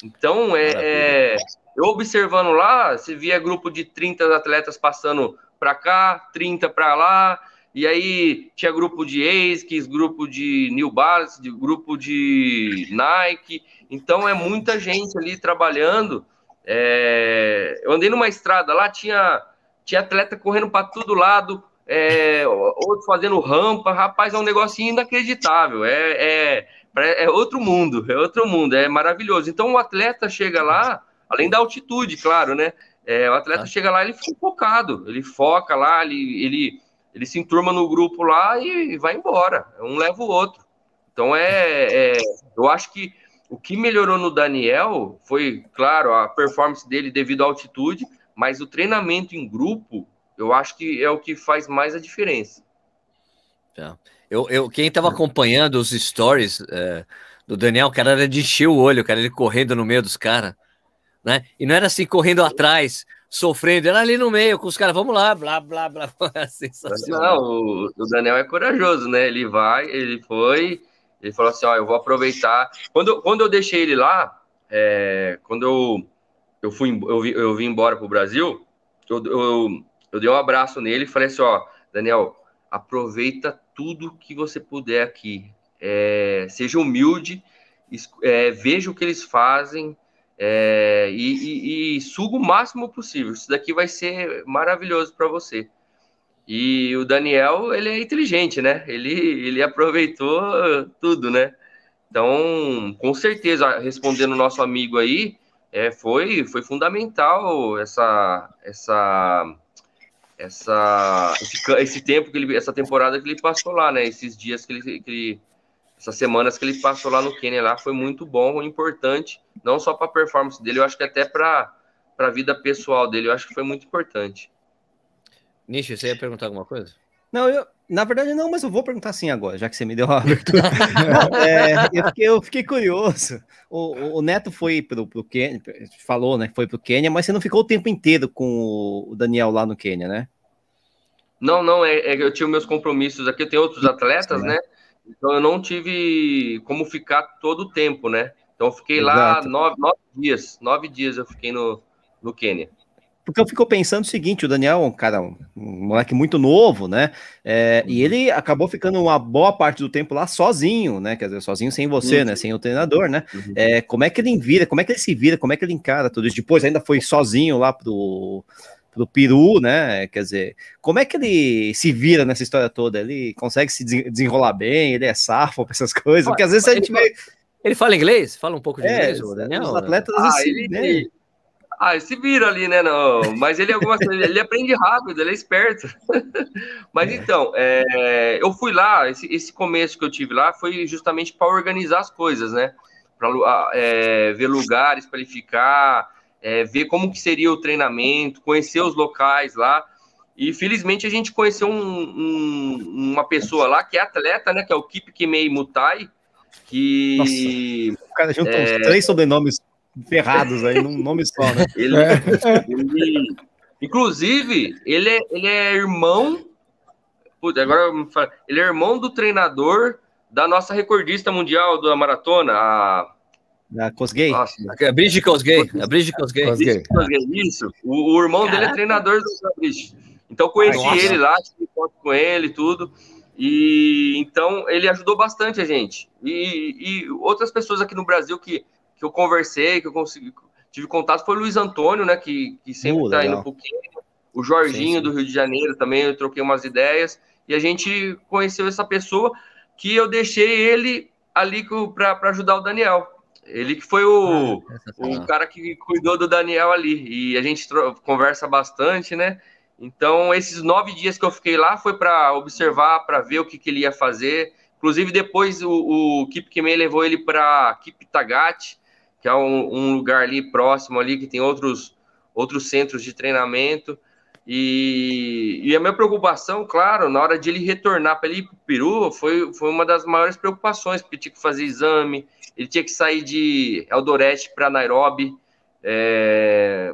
Então, é, é, eu observando lá, você via grupo de 30 atletas passando para cá, 30 para lá, e aí tinha grupo de ASICS, grupo de New Balance, de grupo de Nike. Então é muita gente ali trabalhando. É... Eu andei numa estrada lá, tinha tinha atleta correndo para todo lado, é, outro fazendo rampa, rapaz, é um negocinho inacreditável, é, é, é outro mundo, é outro mundo, é maravilhoso. Então o atleta chega lá, além da altitude, claro, né? É, o atleta ah. chega lá, ele fica focado, ele foca lá, ele, ele, ele se enturma no grupo lá e vai embora, um leva o outro. Então é, é eu acho que o que melhorou no Daniel foi, claro, a performance dele devido à altitude, mas o treinamento em grupo, eu acho que é o que faz mais a diferença. É. Eu, eu, quem estava acompanhando os stories é, do Daniel, o cara era de encher o olho, cara, ele correndo no meio dos caras, né? E não era assim correndo atrás, sofrendo, era ali no meio com os caras, vamos lá, blá, blá, blá. <laughs> Sensacional. Não, o, o Daniel é corajoso, né? Ele vai, ele foi, ele falou assim: ó, eu vou aproveitar. Quando, quando eu deixei ele lá, é, quando eu, eu, fui, eu, eu vim embora para o Brasil, eu, eu, eu dei um abraço nele e falei assim: ó, Daniel, aproveita tudo que você puder aqui. É, seja humilde, é, veja o que eles fazem é, e, e, e suga o máximo possível. Isso daqui vai ser maravilhoso para você. E o Daniel, ele é inteligente, né? Ele, ele aproveitou tudo, né? Então, com certeza, respondendo o nosso amigo aí, é, foi, foi fundamental essa, essa, essa, esse, esse, tempo que ele, essa temporada que ele passou lá, né? Esses dias que ele, que ele, essas semanas que ele passou lá no Quênia lá foi muito bom, importante, não só para a performance dele, eu acho que até para a vida pessoal dele, eu acho que foi muito importante. Nishi, você ia perguntar alguma coisa? Não, eu, na verdade não, mas eu vou perguntar sim agora, já que você me deu uma abertura. <laughs> é, eu, fiquei, eu, fiquei, curioso. O, o Neto foi pro, pro Quênia, falou, né? Foi pro Quênia, mas você não ficou o tempo inteiro com o Daniel lá no Quênia, né? Não, não, é, é eu tinha meus compromissos aqui, eu tenho outros atletas, né? Então eu não tive como ficar todo o tempo, né? Então eu fiquei Exato. lá nove, nove dias, nove dias eu fiquei no, no Quênia. Porque eu fico pensando o seguinte, o Daniel é um cara, um, um moleque muito novo, né? É, uhum. E ele acabou ficando uma boa parte do tempo lá sozinho, né? Quer dizer, sozinho sem você, uhum. né? Sem o treinador, né? Uhum. É, como é que ele vira, como é que ele se vira, como é que ele encara tudo isso? Depois ainda foi sozinho lá pro, Peru, né? Quer dizer, como é que ele se vira nessa história toda? Ele consegue se desenrolar bem, ele é safo pra essas <laughs> coisas? Porque às vezes a gente vê... Ele fala inglês? Fala um pouco de é, inglês, o Daniel? Os atletas, ah, assim, ele, né? Ah, se vira ali, né? Não, mas ele algumas ele aprende rápido, ele é esperto. <laughs> mas é. então, é, eu fui lá, esse, esse, começo que eu tive lá foi justamente para organizar as coisas, né? Para é, ver lugares para ele ficar, é, ver como que seria o treinamento, conhecer os locais lá. E felizmente a gente conheceu um, um, uma pessoa lá que é atleta, né? Que é o Kip Kimei Mutai, que. Nossa, o cara junta é... uns três sobrenomes ferrados aí num nome só, né? Ele, ele, <laughs> inclusive, ele é, ele é irmão. Putz, agora ele é irmão do treinador da nossa recordista mundial da maratona, a. A Cosgay? Nossa, a Bridget Cosgay. A Bridget Cosgay. Cosgay. Isso. O, o irmão Caraca. dele é treinador do Bridget. Então conheci Ai, ele lá, tive foto com ele e tudo. E então ele ajudou bastante a gente. E, e outras pessoas aqui no Brasil que que eu conversei, que eu consegui, tive contato foi o Luiz Antônio, né, que, que sempre está uh, indo um pouquinho. O Jorginho sim, sim. do Rio de Janeiro também, eu troquei umas ideias e a gente conheceu essa pessoa que eu deixei ele ali para ajudar o Daniel. Ele que foi o, ah, o cara que cuidou do Daniel ali. E a gente conversa bastante, né? Então, esses nove dias que eu fiquei lá foi para observar, para ver o que, que, ele ia fazer. Inclusive, depois o, o Kip Kime levou ele para Kip Tagati, que é um, um, lugar ali próximo ali que tem outros outros centros de treinamento. E, e a minha preocupação, claro, na hora de ele retornar para ele ir para o Peru, foi, foi uma das maiores preocupações, porque tinha que fazer exame, ele tinha que sair de Eldoret para Nairobi, é,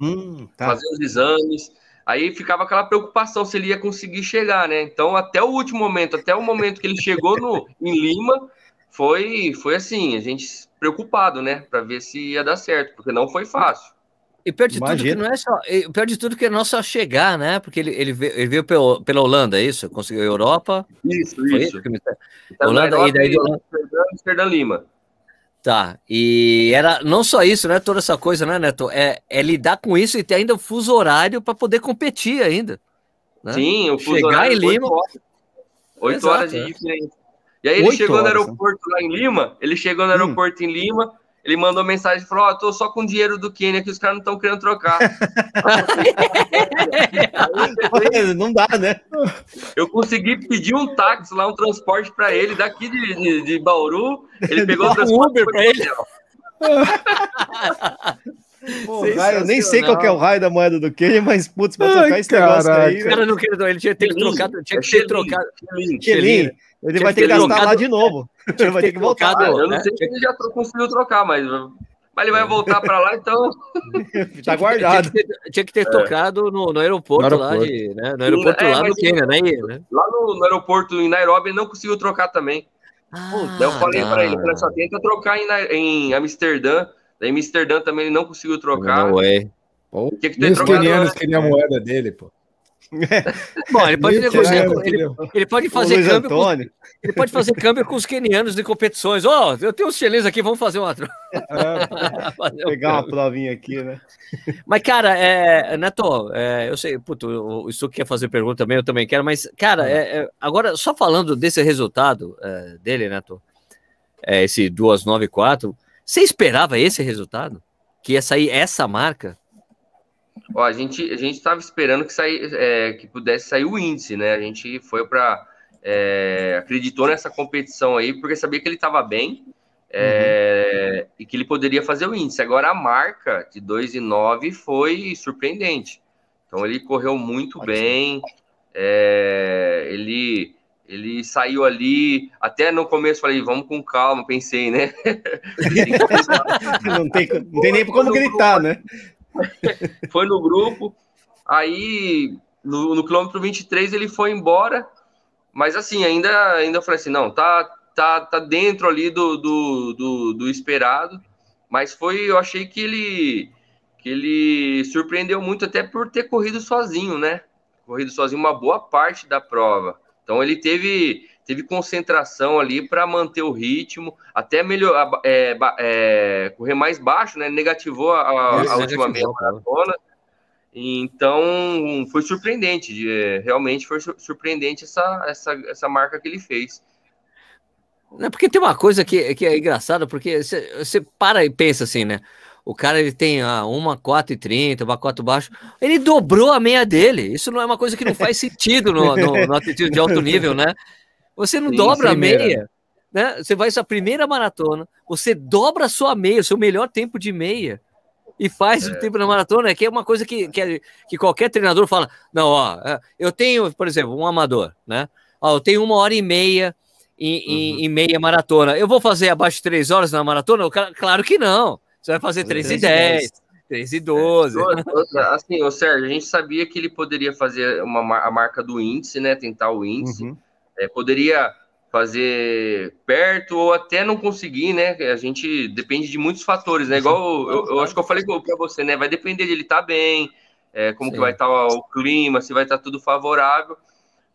hum, tá. fazer os exames. Aí ficava aquela preocupação se ele ia conseguir chegar, né? Então, até o último momento, até o momento que ele chegou no, em Lima, foi, foi assim, a gente preocupado, né? Para ver se ia dar certo, porque não foi fácil. E pior de Imagina. tudo que não é só. Pior de tudo que não é só chegar, né? Porque ele, ele veio, ele veio pela, pela Holanda, é isso? Conseguiu a Europa. Isso, isso. isso me... Então, Holanda e daí Holanda. Amsterdã, Lima. Tá, e era não só isso, né? Toda essa coisa, né, Neto? É, é lidar com isso e ter ainda o fuso horário para poder competir ainda. Né? Sim, o fuso Chegar horário. em Lima. Oito horas, horas de é. diferença. E aí ele chegou horas, no aeroporto né? lá em Lima, ele chegou no hum. aeroporto hum. em Lima, ele mandou mensagem e falou: Ó, oh, tô só com dinheiro do Quênia que os caras não estão querendo trocar. não dá, né? Eu consegui pedir um táxi lá, um transporte para ele daqui de, de, de, Bauru. Ele <laughs> pegou o transporte Uber para ele. Pô, raio, eu nem sei qual é o raio da moeda do Quênia, mas putz, pra trocar Ai, esse negócio aí. O cara não queria, ele tinha que ter trocado, tinha que ter trocado. Xelim, ele vai ter que gastar lá de novo. Ele vai ter que voltar. Eu não né? sei se ele já conseguiu trocar, mas mas ele vai voltar para lá, então. <laughs> tá guardado. Tinha que ter, tinha que ter é. tocado no, no, aeroporto no, aeroporto lá, de, né? no aeroporto é, lá do Quênia, né? Lá no, no, aeroporto em Nairobi ele não conseguiu trocar também. Ah, eu falei para ele, ele só tenta trocar em, em Amsterdã. Daí em Amsterdã também ele não conseguiu trocar. Não é. Tinha que ter os quenianos queriam a moeda dele, pô. <laughs> Bom, ele pode negociar, ele, ele, pode fazer câmbio com, ele pode fazer câmbio com os quenianos de competições. Ó, oh, eu tenho uns chilenos aqui, vamos fazer uma é, <laughs> <laughs> pegar uma provinha aqui, né? Mas, cara, é, Neto, é, eu sei, puto, o Isso quer fazer pergunta também, eu também quero, mas, cara, é, é agora, só falando desse resultado é, dele, Neto, é, esse 294, você esperava esse resultado? Que ia sair essa marca? Ó, a gente a gente estava esperando que sair, é, que pudesse sair o índice, né? A gente foi para é, acreditou nessa competição aí porque sabia que ele estava bem é, uhum. e que ele poderia fazer o índice. Agora a marca de 2,9 foi surpreendente. Então ele correu muito Pode bem. É, ele ele saiu ali, até no começo falei, vamos com calma, pensei, né? <laughs> <laughs> não, tem, não tem nem como gritar, né? <laughs> foi no grupo. Aí, no, no quilômetro 23, ele foi embora. Mas, assim, ainda, ainda eu falei assim: não, tá, tá, tá dentro ali do, do, do, do esperado. Mas foi, eu achei que ele, que ele surpreendeu muito, até por ter corrido sozinho, né? Corrido sozinho uma boa parte da prova. Então, ele teve teve concentração ali para manter o ritmo, até melhor, é, é, correr mais baixo, né? Negativou a, a, última meia maratona. Então foi surpreendente, é, realmente foi surpreendente essa, essa, essa marca que ele fez. É porque tem uma coisa que, que é engraçada, porque você para e pensa assim, né? O cara ele tem ah, uma 4,30, uma 4 baixo. Ele dobrou a meia dele. Isso não é uma coisa que não faz sentido no, no, no atletismo de alto nível, né? Você não Sim, dobra a meia, né? Você vai sua primeira maratona, você dobra a sua meia, o seu melhor tempo de meia, e faz é. o tempo na maratona, que é uma coisa que, que, que qualquer treinador fala: não, ó, é, eu tenho, por exemplo, um amador, né? Ó, eu tenho uma hora e meia em, uhum. em, meia maratona. Eu vou fazer abaixo de três horas na maratona? Claro que não. Você vai fazer 3 e 10, 3 e 12. É, assim, o Sérgio, a gente sabia que ele poderia fazer uma, a marca do índice, né? Tentar o índice. Uhum. É, poderia fazer perto ou até não conseguir, né? A gente depende de muitos fatores, né? Igual eu, eu acho que eu falei para você, né? Vai depender de ele estar tá bem, é, como Sim. que vai estar tá o clima, se vai estar tá tudo favorável.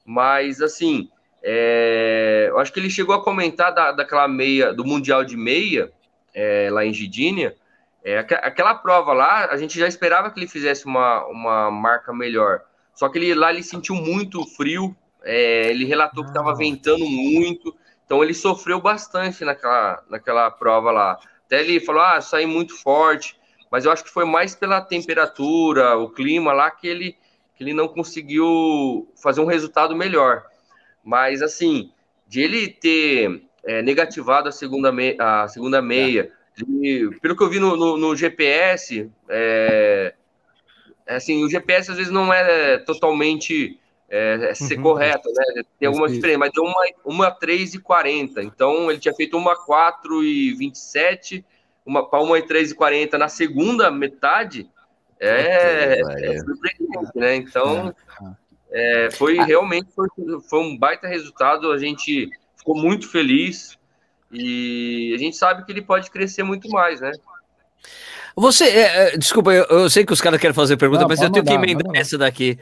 Mas assim, é, eu acho que ele chegou a comentar da, daquela meia, do Mundial de Meia, é, lá em Gidínia. É, aquela prova lá, a gente já esperava que ele fizesse uma, uma marca melhor. Só que ele lá ele sentiu muito frio, é, ele relatou que estava ventando muito, então ele sofreu bastante naquela, naquela prova lá. Até ele falou: ah, saí muito forte, mas eu acho que foi mais pela temperatura, o clima lá que ele, que ele não conseguiu fazer um resultado melhor. Mas assim, de ele ter é, negativado a segunda, me, a segunda meia, de, pelo que eu vi no, no, no GPS, é, assim, o GPS às vezes não é totalmente é, é, ser uhum. correto, né? Tem alguma diferença, mas deu uma, uma 3 e 40. Então ele tinha feito uma 4 e 27, uma para uma 3 e 40 na segunda metade. É, é surpreendente, né? Então é, foi ah. realmente foi, foi um baita resultado. A gente ficou muito feliz e a gente sabe que ele pode crescer muito mais, né? Você, é, é desculpa, eu, eu, sei que os caras querem fazer pergunta, Não, mas eu tenho mandar, que emendar essa daqui.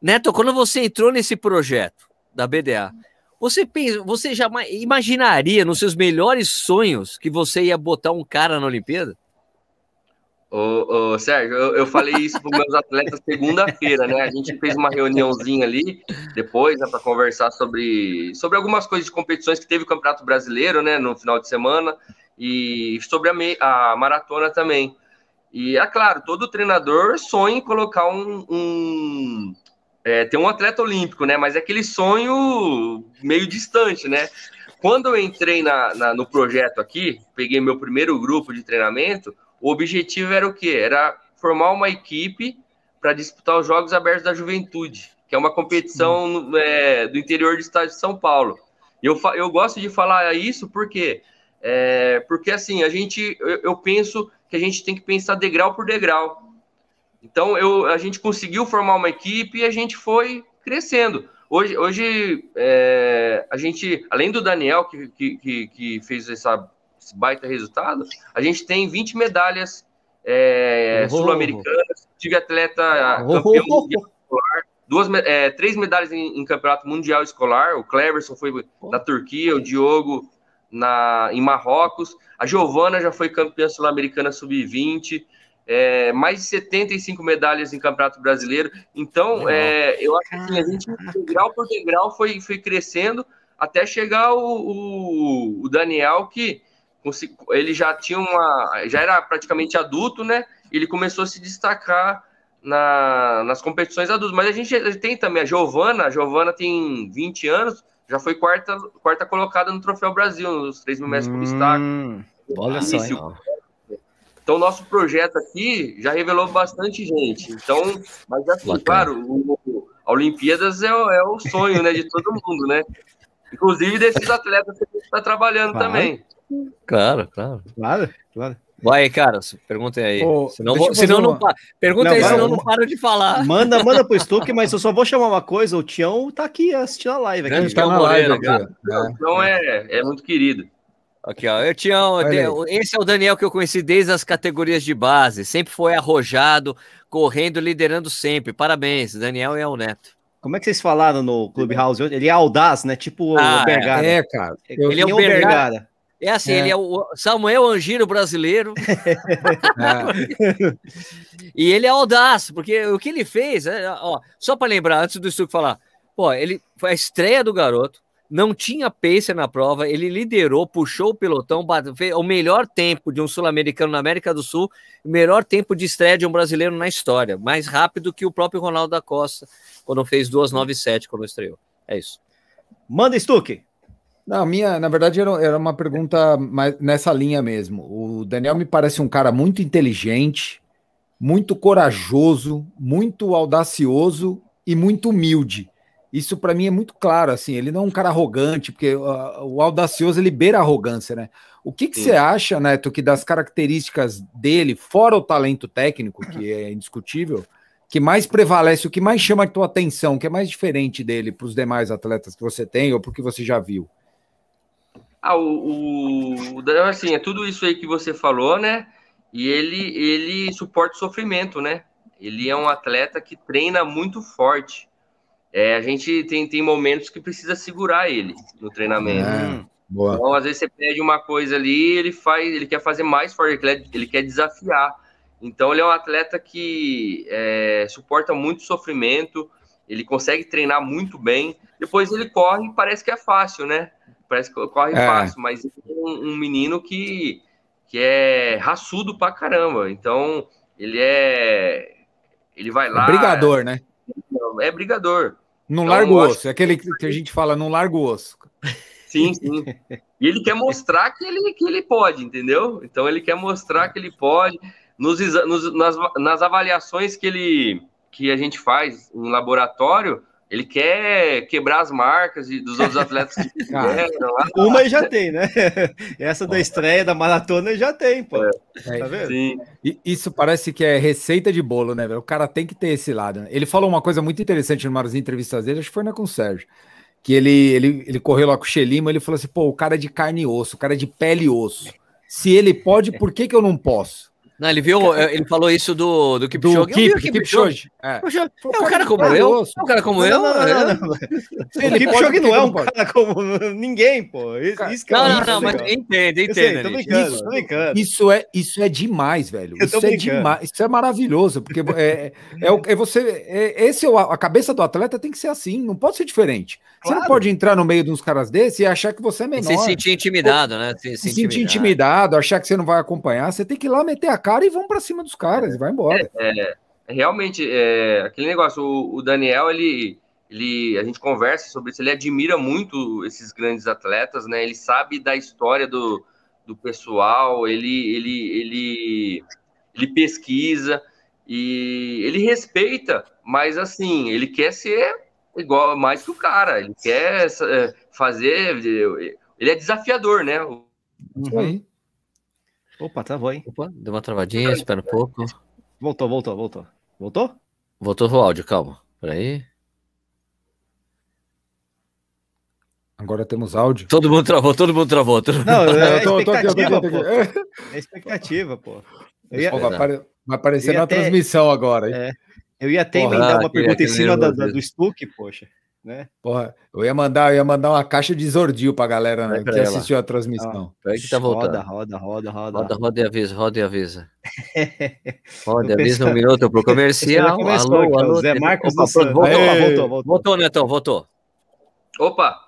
Neto, quando você entrou nesse projeto da BDA, Você pensa, você já imaginaria nos seus melhores sonhos que você ia botar um cara na Olimpíada? Ô, ô, Sérgio, eu, eu, falei isso para meus atletas segunda-feira, né? A gente fez uma reuniãozinha ali depois, né, para conversar sobre, sobre algumas coisas de competições que teve o Campeonato Brasileiro, né, no final de semana, e sobre a, a maratona também. E é claro, todo treinador sonha em colocar um. um é, ter um atleta olímpico, né? Mas é aquele sonho meio distante, né? Quando eu entrei na, na no projeto aqui, peguei meu primeiro grupo de treinamento o objetivo era o quê? Era formar uma equipe para disputar os Jogos Abertos da Juventude, que é uma competição é, do interior do estado de São Paulo. Eu, eu gosto de falar isso porque, é, porque assim, a gente, eu, eu penso que a gente tem que pensar degrau por degrau. Então, eu, a gente conseguiu formar uma equipe e a gente foi crescendo. Hoje, hoje é, a gente, além do Daniel, que, que, que fez essa esse baita resultado, a gente tem 20 medalhas é, oh. sul-americanas, tive atleta oh. campeão oh. mundial escolar, duas, é, três medalhas em, em, campeonato mundial escolar, o Cleverson foi na Turquia, o Diogo na, em Marrocos, a Giovana já foi campeã sul-americana sub-20, é, mais de 75 medalhas em campeonato brasileiro. Então, é, eu acho que assim, a gente, degrau por degrau, foi, foi crescendo até chegar o, o, o Daniel, que ele já tinha uma. já era praticamente adulto, né? Ele começou a se destacar na, nas competições adultas. Mas a gente tem também a Giovana, a Giovana tem 20 anos, já foi quarta, quarta colocada no Troféu Brasil, nos 3 mil metros por hum, Olha só. Hein? Então, nosso projeto aqui já revelou bastante gente. Então, mas assim, claro, o, a Olimpíadas é, é, o sonho né, de todo mundo, né? Inclusive desses atletas que a gente está trabalhando claro. também. Claro, claro. Claro, claro. Vai, cara, perguntem aí. Pô, senão vou, senão não, uma... Pergunta não, aí, vai, senão não paro de falar. Manda, manda pro <laughs> Stuck, mas eu só vou chamar uma coisa: o Tião tá aqui assistindo a live. Aqui. Grande tá na live, cara. Então é, é muito querido. Aqui, ó. Eu, Tião, esse é o Daniel que eu conheci desde as categorias de base. Sempre foi arrojado, correndo, liderando sempre. Parabéns, Daniel é o Neto. Como é que vocês falaram no Clubhouse? Ele é audaz, né? Tipo ah, o Bergara. É, cara. Ele é o Bergara. É assim, é. ele é o Samuel Angiro brasileiro. É. <laughs> <laughs> e ele é audaz, porque o que ele fez, é, ó, só para lembrar, antes do Stuck falar, pô, ele foi a estreia do garoto, não tinha pace na prova, ele liderou, puxou o pelotão, fez o melhor tempo de um sul-americano na América do Sul, o melhor tempo de estreia de um brasileiro na história, mais rápido que o próprio Ronaldo da Costa, quando fez 2,97 quando estreou. É isso. Manda, Stuck! Não, minha, na verdade, era, era uma pergunta mais nessa linha mesmo. O Daniel me parece um cara muito inteligente, muito corajoso, muito audacioso e muito humilde. Isso para mim é muito claro, assim, ele não é um cara arrogante, porque uh, o audacioso ele beira a arrogância, né? O que, que você acha, Neto, que das características dele, fora o talento técnico, que é indiscutível, que mais prevalece, o que mais chama a tua atenção, que é mais diferente dele para os demais atletas que você tem ou porque você já viu? Ah, o, o, assim, é tudo isso aí que você falou, né? E ele, ele suporta o sofrimento, né? Ele é um atleta que treina muito forte. É, a gente tem, tem momentos que precisa segurar ele no treinamento. É, então, às vezes você pede uma coisa ali, ele faz, ele quer fazer mais forte, ele quer, ele quer desafiar. Então, ele é um atleta que é, suporta muito sofrimento, ele consegue treinar muito bem. Depois ele corre e parece que é fácil, né? parece que corre é. fácil, mas é um, um, menino que, que é raçudo pra caramba. Então, ele é. Ele vai lá. É brigador, né? É brigador. Não então, larga o osso, é aquele que a gente fala, não larga o osso. Sim, sim. E ele quer mostrar que ele, que ele pode, entendeu? Então ele quer mostrar que ele pode. Nos, nos nas, nas avaliações que ele que a gente faz em laboratório, ele quer quebrar as marcas dos outros atletas que. <laughs> Uma já tem, né? <laughs> Essa da estreia da maratona já tem, pô. É, tá vendo? Sim. Isso parece que é receita de bolo, né, velho? O cara tem que ter esse lado. Né? Ele falou uma coisa muito interessante numa das entrevistas dele, acho que foi na com o Sérgio. Que ele, ele, ele correu lá com o Xelima, ele falou assim: pô, o cara é de carne e osso, o cara é de pele e osso. Se ele pode, por que, que eu não posso? Não, ele viu, ele falou isso do, do Kipchoge. Do Eu vi o Kip, Kipchoge. É. Foi é um cara como eu, é um cara como eu. É. O Kipchoge não é um cara como ninguém, pô. Isso, isso que é Não, não, não, mas Nish. brincando, Isso- tô brincando. Isso é, isso é demais, velho. Eu tô Isso é demais. Isso é maravilhoso, porque é, é, o- é você. É, esse é o- a cabeça do atleta tem que ser assim, não pode ser diferente. Você não pode entrar no meio de uns caras desses e achar que você é E menor. se sentir intimidado, né? Se, se sentir intimidado, achar que você não vai acompanhar, você tem que ir lá meter a cara e vamos pra cima dos caras e vai embora. realmente, é, aquele negócio, o, o Daniel, ele, ele, a gente conversa sobre isso, ele admira muito esses grandes atletas, né? Ele sabe da história do, do pessoal, ele, ele, ele, ele pesquisa e ele respeita, mas assim, ele quer ser igual, mais que o cara, ele quer é, fazer, ele é desafiador, né? Uhum. Opa, travou, hein? Opa, deu uma travadinha, espera um pouco. Voltou, voltou, voltou. Voltou? Voltou o áudio, calma. Peraí. Agora temos áudio. Todo mundo travou, todo mundo travou. Todo... Não, é Eu tô- eu tô aqui, eu tô aqui, expectativa, eu tô pô. aqui. É expectativa, pô. Ia, Pô, vai, apare- vai aparecer na até- transmissão agora. hein? É. eu ia até Porra, emendar uma pergunta em cima da, da- do Stuck, poxa. Né? Porra, eu ia mandar, eu ia mandar uma caixa de Zordil pra galera né, pra que ela. assistiu a transmissão. Peraí que tá voltando. Roda, roda, roda, roda. Roda, roda e avisa, roda e avisa. <laughs> Roda e avisa um minuto pro comercial. Começou Alô, ó, alô. Zé Marcos Opa, voltou, Aê. voltou, voltou. voltou, Netão, voltou. Opa,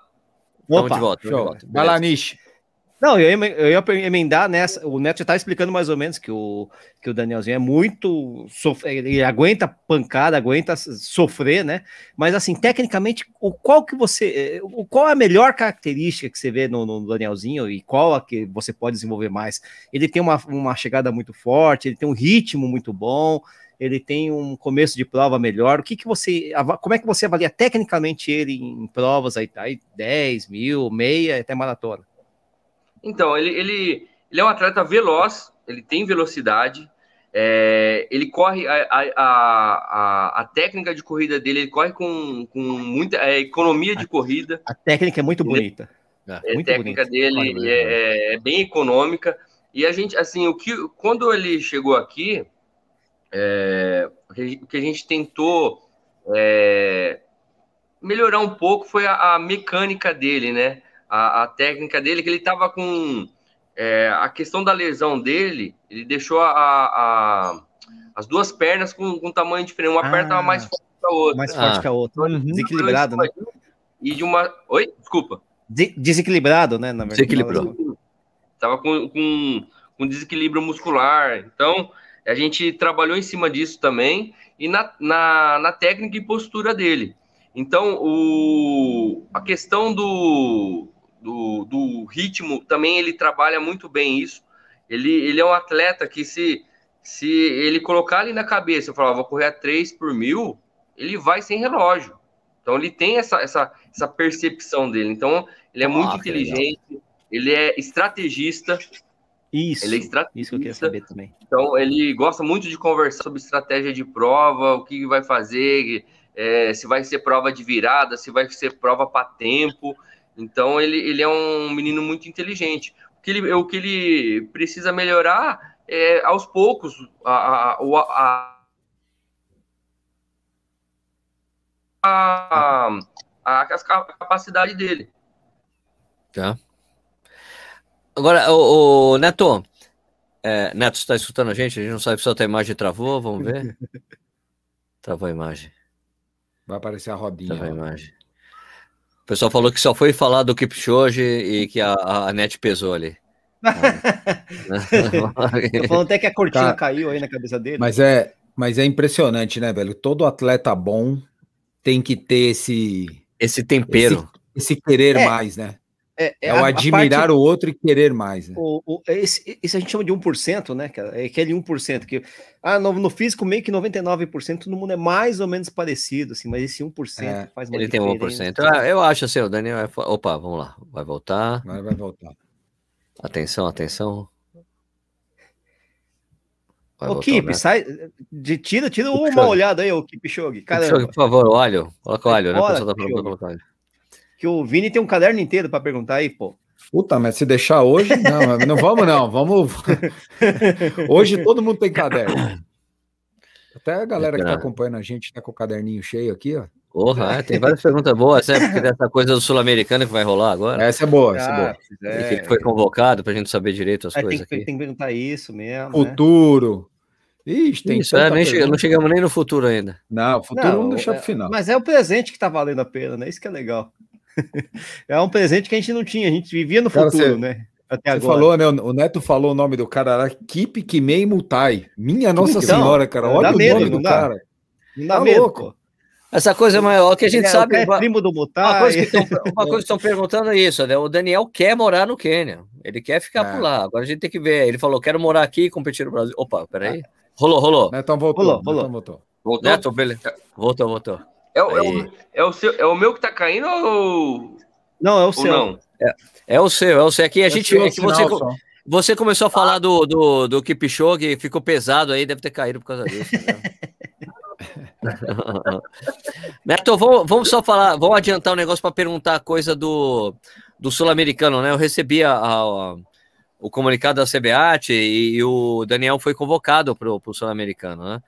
Tamo Opa. de volta, tamo de Show. volta. Vai lá. Nish. Não, eu ia, eu ia emendar nessa. O Neto já estava explicando mais ou menos que o, que o Danielzinho é muito. Ele aguenta pancada, aguenta sofrer, né? Mas assim, tecnicamente, o qual que você. O, qual é a melhor característica que você vê no, no Danielzinho e qual a que você pode desenvolver mais? Ele tem uma, uma chegada muito forte, ele tem um ritmo muito bom, ele tem um começo de prova melhor. O que, que você. Como é que você avalia tecnicamente ele em provas aí, aí 10 mil, meia, até maratona? Então, ele, ele, ele é um atleta veloz, ele tem velocidade, é, ele corre, a, a, a, a técnica de corrida dele, ele corre com, com muita é, economia de corrida, A técnica é muito Ele- bonita. a muito técnica bonito. dele é, é- é bem econômica, e a gente, assim, o que, quando ele chegou aqui, é, o que- o que a gente tentou é, melhorar um pouco foi a, a mecânica dele, né? A, a técnica dele, que ele estava com é, a questão da lesão dele, ele deixou a, a- as duas pernas com, com tamanho diferente. Uma perna estava Ah, mais forte que a outra. Mais Ah. forte que a outra. Uhum. Desequilibrado, né? E de uma. Oi? Desculpa. De- desequilibrado, né? Na verdade. Desequilibrou. Tava com, com, com desequilíbrio muscular. Então, a gente trabalhou em cima disso também. E na, na, na técnica e postura dele. Então, o, a questão do, do, do ritmo também ele trabalha muito bem isso. Ele, ele é um atleta que, se, se ele colocar ali na cabeça, eu falar, vou correr a 3 por mil, ele vai sem relógio. Então, ele tem essa, essa, essa percepção dele. Então, ele é muito Ah, que legal. inteligente, ele é estrategista, Isso. ele é estrategista. Isso que eu queria saber também. Então, ele gosta muito de conversar sobre estratégia de prova, o que vai fazer, é, se vai ser prova de virada, se vai ser prova para tempo. Então, ele, ele é um menino muito inteligente. O que ele, o que ele precisa melhorar é, aos poucos, a, a, a, a, a, a capacidade dele. Tá. Agora, o, o Neto, é, Neto, você está escutando a gente? A gente não sabe se a tua imagem travou, vamos ver. <laughs> Travou a imagem, Vai aparecer a rodinha. travou a imagem. O pessoal falou que só foi falar do Kipchoge e que a, a net pesou ali. <laughs> Tô falando até que a cortina Cara, caiu aí na cabeça dele. Mas é, mas é impressionante, né, velho? Todo atleta bom tem que ter esse, Esse tempero. esse querer É, mais, né? É, É, a- o a admirar parte- o outro e querer mais. Né? o, o- esse, esse a gente chama de 1%, né, cara? É aquele 1% que. Ah, no, no físico, meio que 99%, todo mundo é mais ou menos parecido, assim, mas esse 1% É, faz uma Ele tem diferença. 1%. Ah, eu acho assim, o Daniel. é Opa, vamos lá. Vai voltar. Agora vai voltar. Atenção, atenção. Vai o Kip, Neto. sai. De, tira tira uma Kipchoge. olhada aí, ô Kipchoge. Kipchoge, por favor, o óleo. Coloca o óleo, né? O pessoal tá falando pra colocar óleo. Que o Vini tem um caderno inteiro para perguntar aí, pô. Puta, mas se deixar hoje, não, não vamos não, vamos. <laughs> Hoje todo mundo tem caderno. Até a galera que está acompanhando a gente está com o caderninho cheio aqui, ó. Porra, é, tem várias perguntas boas, é porque dessa coisa do sul-americano que vai rolar agora. Essa é boa, essa é boa. É, e que foi convocado para a gente saber direito as é, coisas tem, aqui. Tem que perguntar isso mesmo. Né? Futuro. Né? Ixi, tem isso, é, nem che não chegamos nem no futuro ainda. Não, o futuro não, vamos deixar para o final. Mas é o presente que está valendo a pena, né? Isso que é legal. <laughs> é um presente que a gente não tinha, a gente vivia no Cara, futuro, você... né? Até Você agora. falou, né? O Neto falou o nome do cara lá, Kip Kimei Mutai. Minha Nossa então, Senhora, cara. Olha o medo, nome do dá, cara. Não dá tá medo, louco. Essa coisa maior que a gente é, sabe. É primo do Mutai. Uma coisa que <laughs> estão perguntando é isso, né? O Daniel quer morar no Quênia. Ele quer ficar é. por lá. Agora a gente tem que ver. Ele falou: quero morar aqui e competir no Brasil. Opa, peraí. Rolou, rolou. Netão voltou. Rolou, rolou. Netão voltou. Voltou? Neto, beleza. Voltou, voltou. É, é, o, é, o seu, é o meu que tá caindo ou. Não, é o seu. Não? É, é o seu, é o seu. Aqui a é gente. É que você, você começou a falar do, do, do Kipchoge, ficou pesado aí, deve ter caído por causa disso. Né? <laughs> Neto, vamos, vamos, só falar, vamos adiantar um negócio para perguntar a coisa do, do sul-americano, né? Eu recebi a, a, o comunicado da CBAT e, e, o Daniel foi convocado para o sul-americano, né?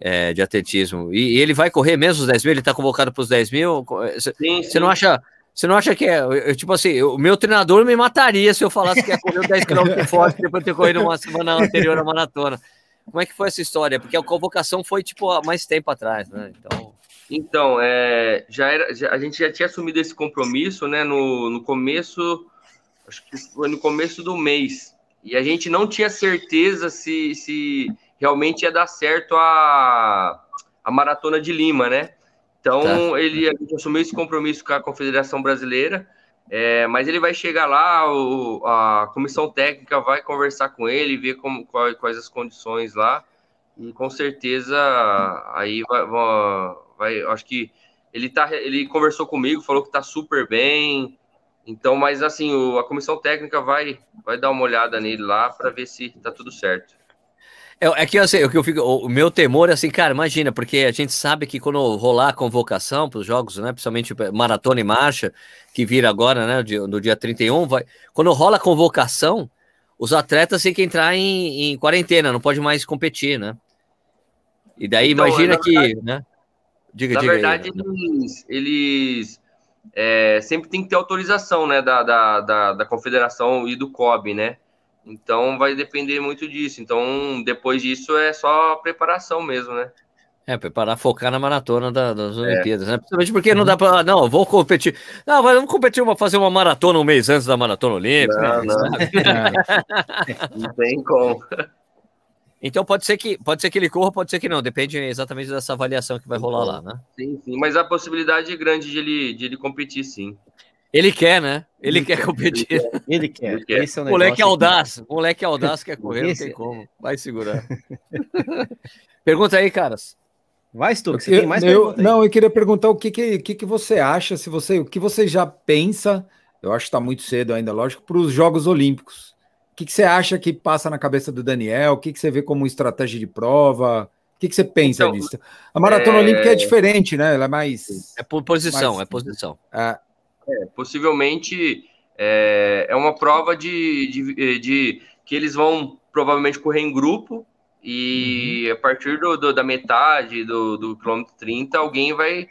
É, de atletismo. E, e, ele vai correr mesmo os 10 mil? Ele está convocado para os 10 mil? Você não acha você não acha que é. Eu, tipo assim, o meu treinador me mataria se eu falasse que ia correr 10 km forte depois de ter corrido uma semana anterior à maratona. Como é que foi essa história? Porque a convocação foi, tipo, há mais tempo atrás, né? Então. Então, é, já era, já, a gente já tinha assumido esse compromisso, né? No, no começo, acho que foi no começo do mês. E a gente não tinha certeza se, se realmente ia dar certo a, a maratona de Lima, né? Então, tá. ele assumiu esse compromisso com a Confederação Brasileira, é, mas ele vai chegar lá, o, a comissão técnica vai conversar com ele, ver como, quais, quais as condições lá, e com certeza aí vai, vai, acho que ele, tá, ele conversou comigo, falou que tá super bem, então, mas assim, o, a comissão técnica vai, vai dar uma olhada nele lá para ver se tá tudo certo. É, é que assim, o que eu fico, o meu temor é assim, cara, imagina, porque a gente sabe que quando rolar a convocação para os jogos, né, principalmente maratona e marcha, que vira agora, né, no dia 31, vai, quando rola a convocação, os atletas têm que entrar em, em quarentena, não pode mais competir, né? E daí então, imagina verdade, que, né? Diga, na diga verdade, aí, eles, eles é, sempre tem que ter autorização, né, da, da, da, da confederação e do COB, né? Então vai depender muito disso. Então, depois disso é só preparação mesmo, né? É, preparar, focar na maratona da, das é. Olimpíadas, né? Principalmente porque não dá para. Não, vou competir. Não, vamos competir, uma, fazer uma maratona um mês antes da maratona olímpica. Não, não. <laughs> não tem como. Então pode ser que pode ser que ele corra, pode ser que não, depende exatamente dessa avaliação que vai rolar lá, né? Sim, sim, mas a possibilidade é grande de ele, de ele competir, sim. Ele quer, né? Ele, ele quer, quer competir. Ele quer. Ele quer. Esse é um moleque audaz. Moleque audaz quer correr, Esse... não tem como. Vai segurar. <laughs> Pergunta aí, caras. Vai, Stu, você tem mais eu, Não, eu queria perguntar o que, que, que, que você acha, se você, o que você já pensa, eu acho que está muito cedo ainda, lógico, para os Jogos Olímpicos. O que, que você acha que passa na cabeça do Daniel? O que, que você vê como estratégia de prova? O que, que você pensa então, disso? A maratona é... olímpica é diferente, né? Ela é mais. É por posição, mais... é posição. É, é, possivelmente é, é uma prova de, de, de, que eles vão provavelmente correr em grupo e uhum. a partir do, do, da metade do, do quilômetro 30 alguém vai,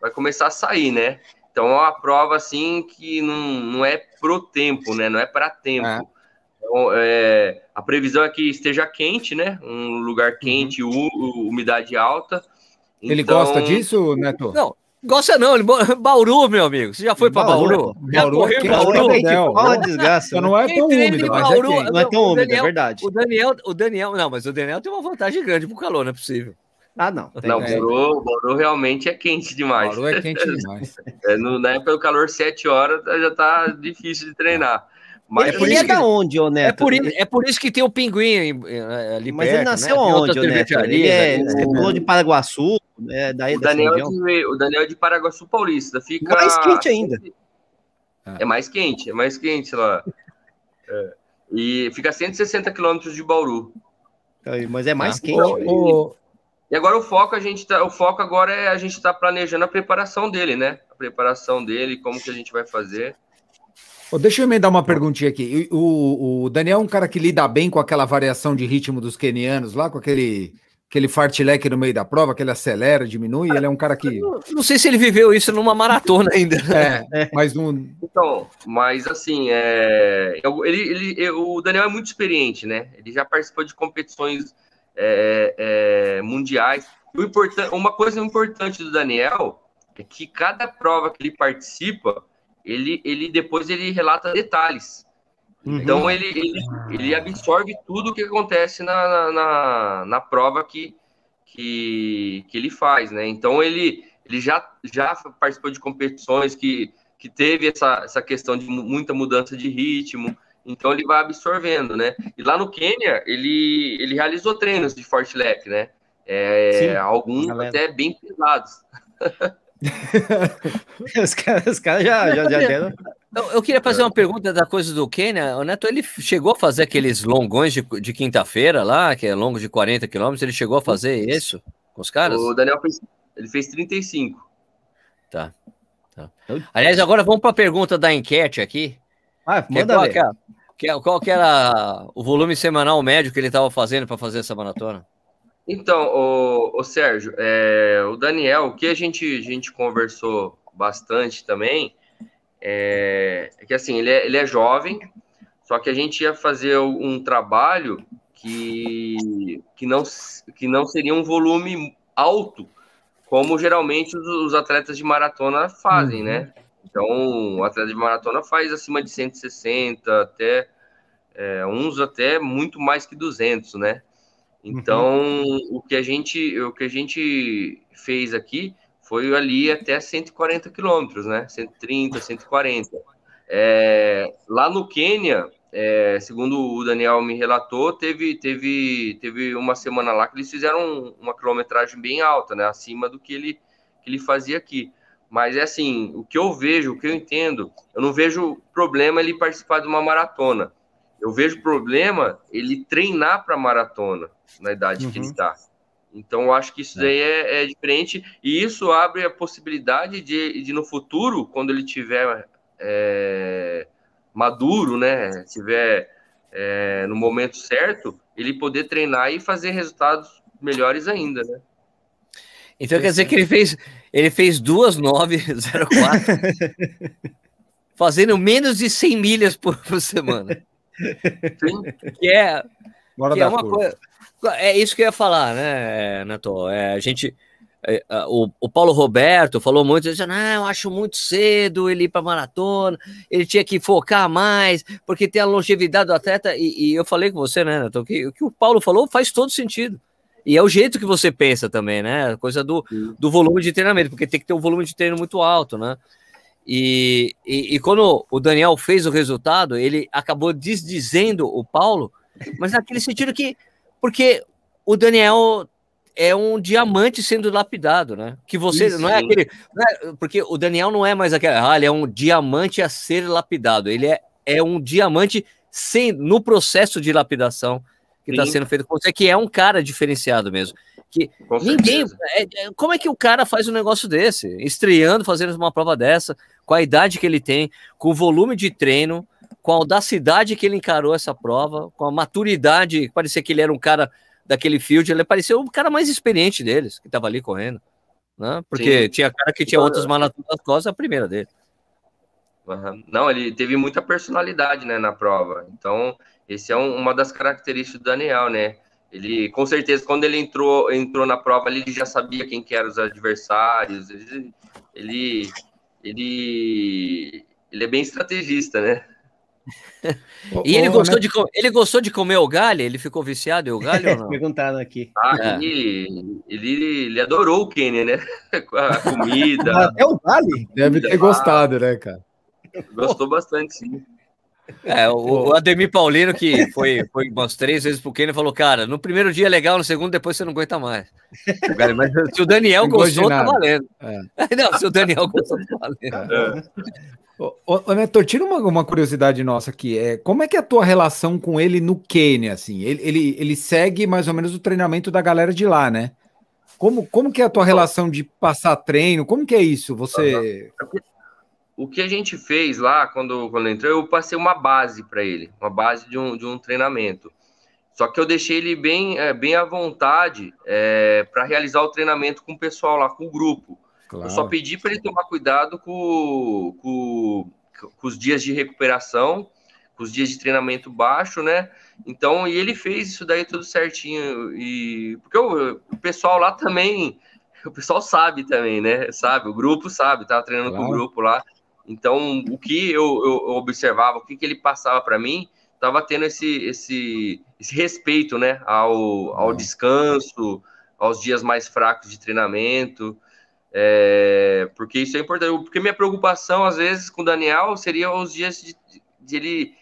vai começar a sair, né? Então é uma prova assim que não, não é pro tempo, né? Não é para tempo. É. Então, é, a previsão é que esteja quente, né? Um lugar quente, uhum. umidade alta. Ele então... gosta disso, Neto? Não, Gosta não, ele... <laughs> Bauru, meu amigo. Você já foi para Bauru? Bauru? Já correu é Bauru? Bauru? Fala desgraça. Não é tão úmido, mas Bauru, é Não é tão úmido, é verdade. O Daniel, o Daniel, não, mas o Daniel tem uma vantagem grande pro calor, não é possível. Ah, não. Tem, não, Bauru, Bauru realmente é quente demais. Bauru é quente <laughs> demais. é, no, na época do calor, 7 horas, já tá difícil de treinar. Mas ele, é da onde, ô Neto? É por, é por isso que tem o pinguim ali Mas perto, ele nasceu né? onde, ô Neto? Ele é, ele pulou de Paraguaçu, é, daí o, Daniel é de, o Daniel é de Paraguaçu Paulista. Fica mais quente ainda. É mais quente, é mais quente lá. É. E fica a 160 quilômetros de Bauru. Mas é mais ah, quente. O, E agora o foco a gente tá, o foco agora é a gente tá planejando a preparação dele, né? A preparação dele, como que a gente vai fazer. Oh, deixa eu emendar uma perguntinha aqui. O, o, Daniel é um cara que lida bem com aquela variação de ritmo dos kenianos lá, com aquele, aquele fartlek no meio da prova, que ele acelera, diminui. Ele é um cara que. Não, não sei se ele viveu isso numa maratona ainda. É, <laughs> é. mas um. Então, mas assim, é... ele, ele, o Daniel é muito experiente, né? Ele já participou de competições é, é, mundiais. O important... Uma coisa importante do Daniel é que cada prova que ele participa ele, ele depois ele relata detalhes. Uhum. Então ele, ele, ele absorve tudo o que acontece na, na, na, prova que, que, que ele faz, né? Então ele, ele já, já participou de competições que, que teve essa, essa questão de muita mudança de ritmo, então ele vai absorvendo, né? E lá no Quênia ele, ele realizou treinos de forte lap, né? É, Sim, alguns até bem pesados. <laughs> <laughs> os caras cara já, já, já <laughs> deram. Eu, eu, queria fazer uma pergunta da coisa do Kenya. O Neto, ele chegou a fazer aqueles longões de, de quinta-feira lá, que é longo de 40 quilômetros, ele chegou a fazer isso com os caras? O Daniel fez, ele fez 35. Tá. tá. Aliás, agora vamos para a pergunta da enquete aqui. Ah, manda qual, ver. Que, é, qual que era o volume semanal médio que ele estava fazendo para fazer essa maratona? Então, o, o Sérgio, é, o Daniel, o que a gente, a gente conversou bastante também é, é que assim, ele é, ele é jovem, só que a gente ia fazer um trabalho que, que, não, que não seria um volume alto, como geralmente os, os atletas de maratona fazem, uhum. né? Então, o atleta de maratona faz acima de 160, até é, uns até muito mais que 200, né? Então, uhum. o que a gente o que a gente fez aqui foi ali até 140 quilômetros, né? 130, 140. É, lá no Quênia, é, segundo o Daniel me relatou, teve, teve, teve uma semana lá que eles fizeram uma quilometragem bem alta, né? Acima do que ele, que ele fazia aqui. Mas é assim, o que eu vejo, o que eu entendo, eu não vejo problema ele participar de uma maratona. Eu vejo problema ele treinar para maratona na idade uhum. que ele está. Então, eu acho que isso é. daí é, é, diferente e isso abre a possibilidade de, de no futuro, quando ele tiver é, maduro, né, tiver é, no momento certo, ele poder treinar e fazer resultados melhores ainda, né? Então quer dizer que ele fez ele fez duas nove <laughs> zero quatro, fazendo menos de 100 milhas por, por semana. Sim. Que é, que é uma coisa. É isso que eu ia falar, né, Neto? É, a gente. É, o, o, Paulo Roberto falou muito, disse, não, eu acho muito cedo ele ir para maratona, ele tinha que focar mais, porque tem a longevidade do atleta, e, e eu falei com você, né, Neto, que o que o Paulo falou faz todo sentido. E é o jeito que você pensa também, né? Coisa do, do volume de treinamento, porque tem que ter um volume de treino muito alto, né? E, e, e, quando o Daniel fez o resultado, ele acabou desdizendo o Paulo, mas naquele sentido que. Porque o Daniel é um diamante sendo lapidado, né? Que você Isso, não é aquele. Não é, porque o Daniel não é mais aquele. Ah, ele é um diamante a ser lapidado. Ele é, é um diamante sem, no processo de lapidação que está sendo feito com você, que é um cara diferenciado mesmo. Que com ninguém. É, é, como é que o cara faz um negócio desse? Estreando, fazendo uma prova dessa, com a idade que ele tem, com o volume de treino, com a audacidade que ele encarou essa prova, com a maturidade, parecia que ele era um cara daquele field, ele parecia o cara mais experiente deles, que estava ali correndo. Né? Porque Sim. tinha cara que tinha outras maratonas nas costas, a primeira dele. Uhum. Não, ele teve muita personalidade né, na prova. Então, esse é um, uma das características do Daniel, né? Ele, com certeza, quando ele entrou, entrou na prova, ele já sabia quem que eram os adversários. Ele, ele, ele, ele é bem estrategista, né? <laughs> e ele, gostou né? de, ele gostou de comer o galho? Ele ficou viciado em o galho ou não? Perguntaram aqui. Ah, é. ele, ele, ele adorou o Kenny, né? <laughs> a comida. Até o galho? Deve ter gostado, né, cara? Gostou bastante, sim. É, o, o, Ademir Paulino, que foi, foi umas três vezes pro Kenny, falou: Cara, no primeiro dia é legal, no segundo, depois você não aguenta mais. Mas se o Daniel gostou, tá valendo. É. <laughs> Não, se o Daniel gostou, tá valendo. É. Ô, ô, Neto, tira uma, uma curiosidade nossa aqui. É, como é que é a tua relação com ele no Quênia? Assim? Ele, ele, ele segue mais ou menos o treinamento da galera de lá, né? Como, como que é a tua relação de passar treino? Como que é isso? Você. O que a gente fez lá quando, quando entrou, eu passei uma base para ele, uma base de um, de um treinamento. Só que eu deixei ele bem, é, bem à vontade é, para realizar o treinamento com o pessoal lá, com o grupo. Claro. Eu só pedi para ele tomar cuidado com, com, com, os dias de recuperação, com os dias de treinamento baixo, né? Então, e ele fez isso daí tudo certinho. E porque o, o pessoal lá também, <laughs> o pessoal sabe também, né? Sabe, o grupo sabe, tava treinando claro. com o grupo lá. Então, o que eu, eu observava, o que, que ele passava para mim, estava tendo esse, esse, esse respeito, né, ao, ao descanso, aos dias mais fracos de treinamento, é, porque isso é importante. Porque minha preocupação, às vezes, com o Daniel seria os dias de, de ele,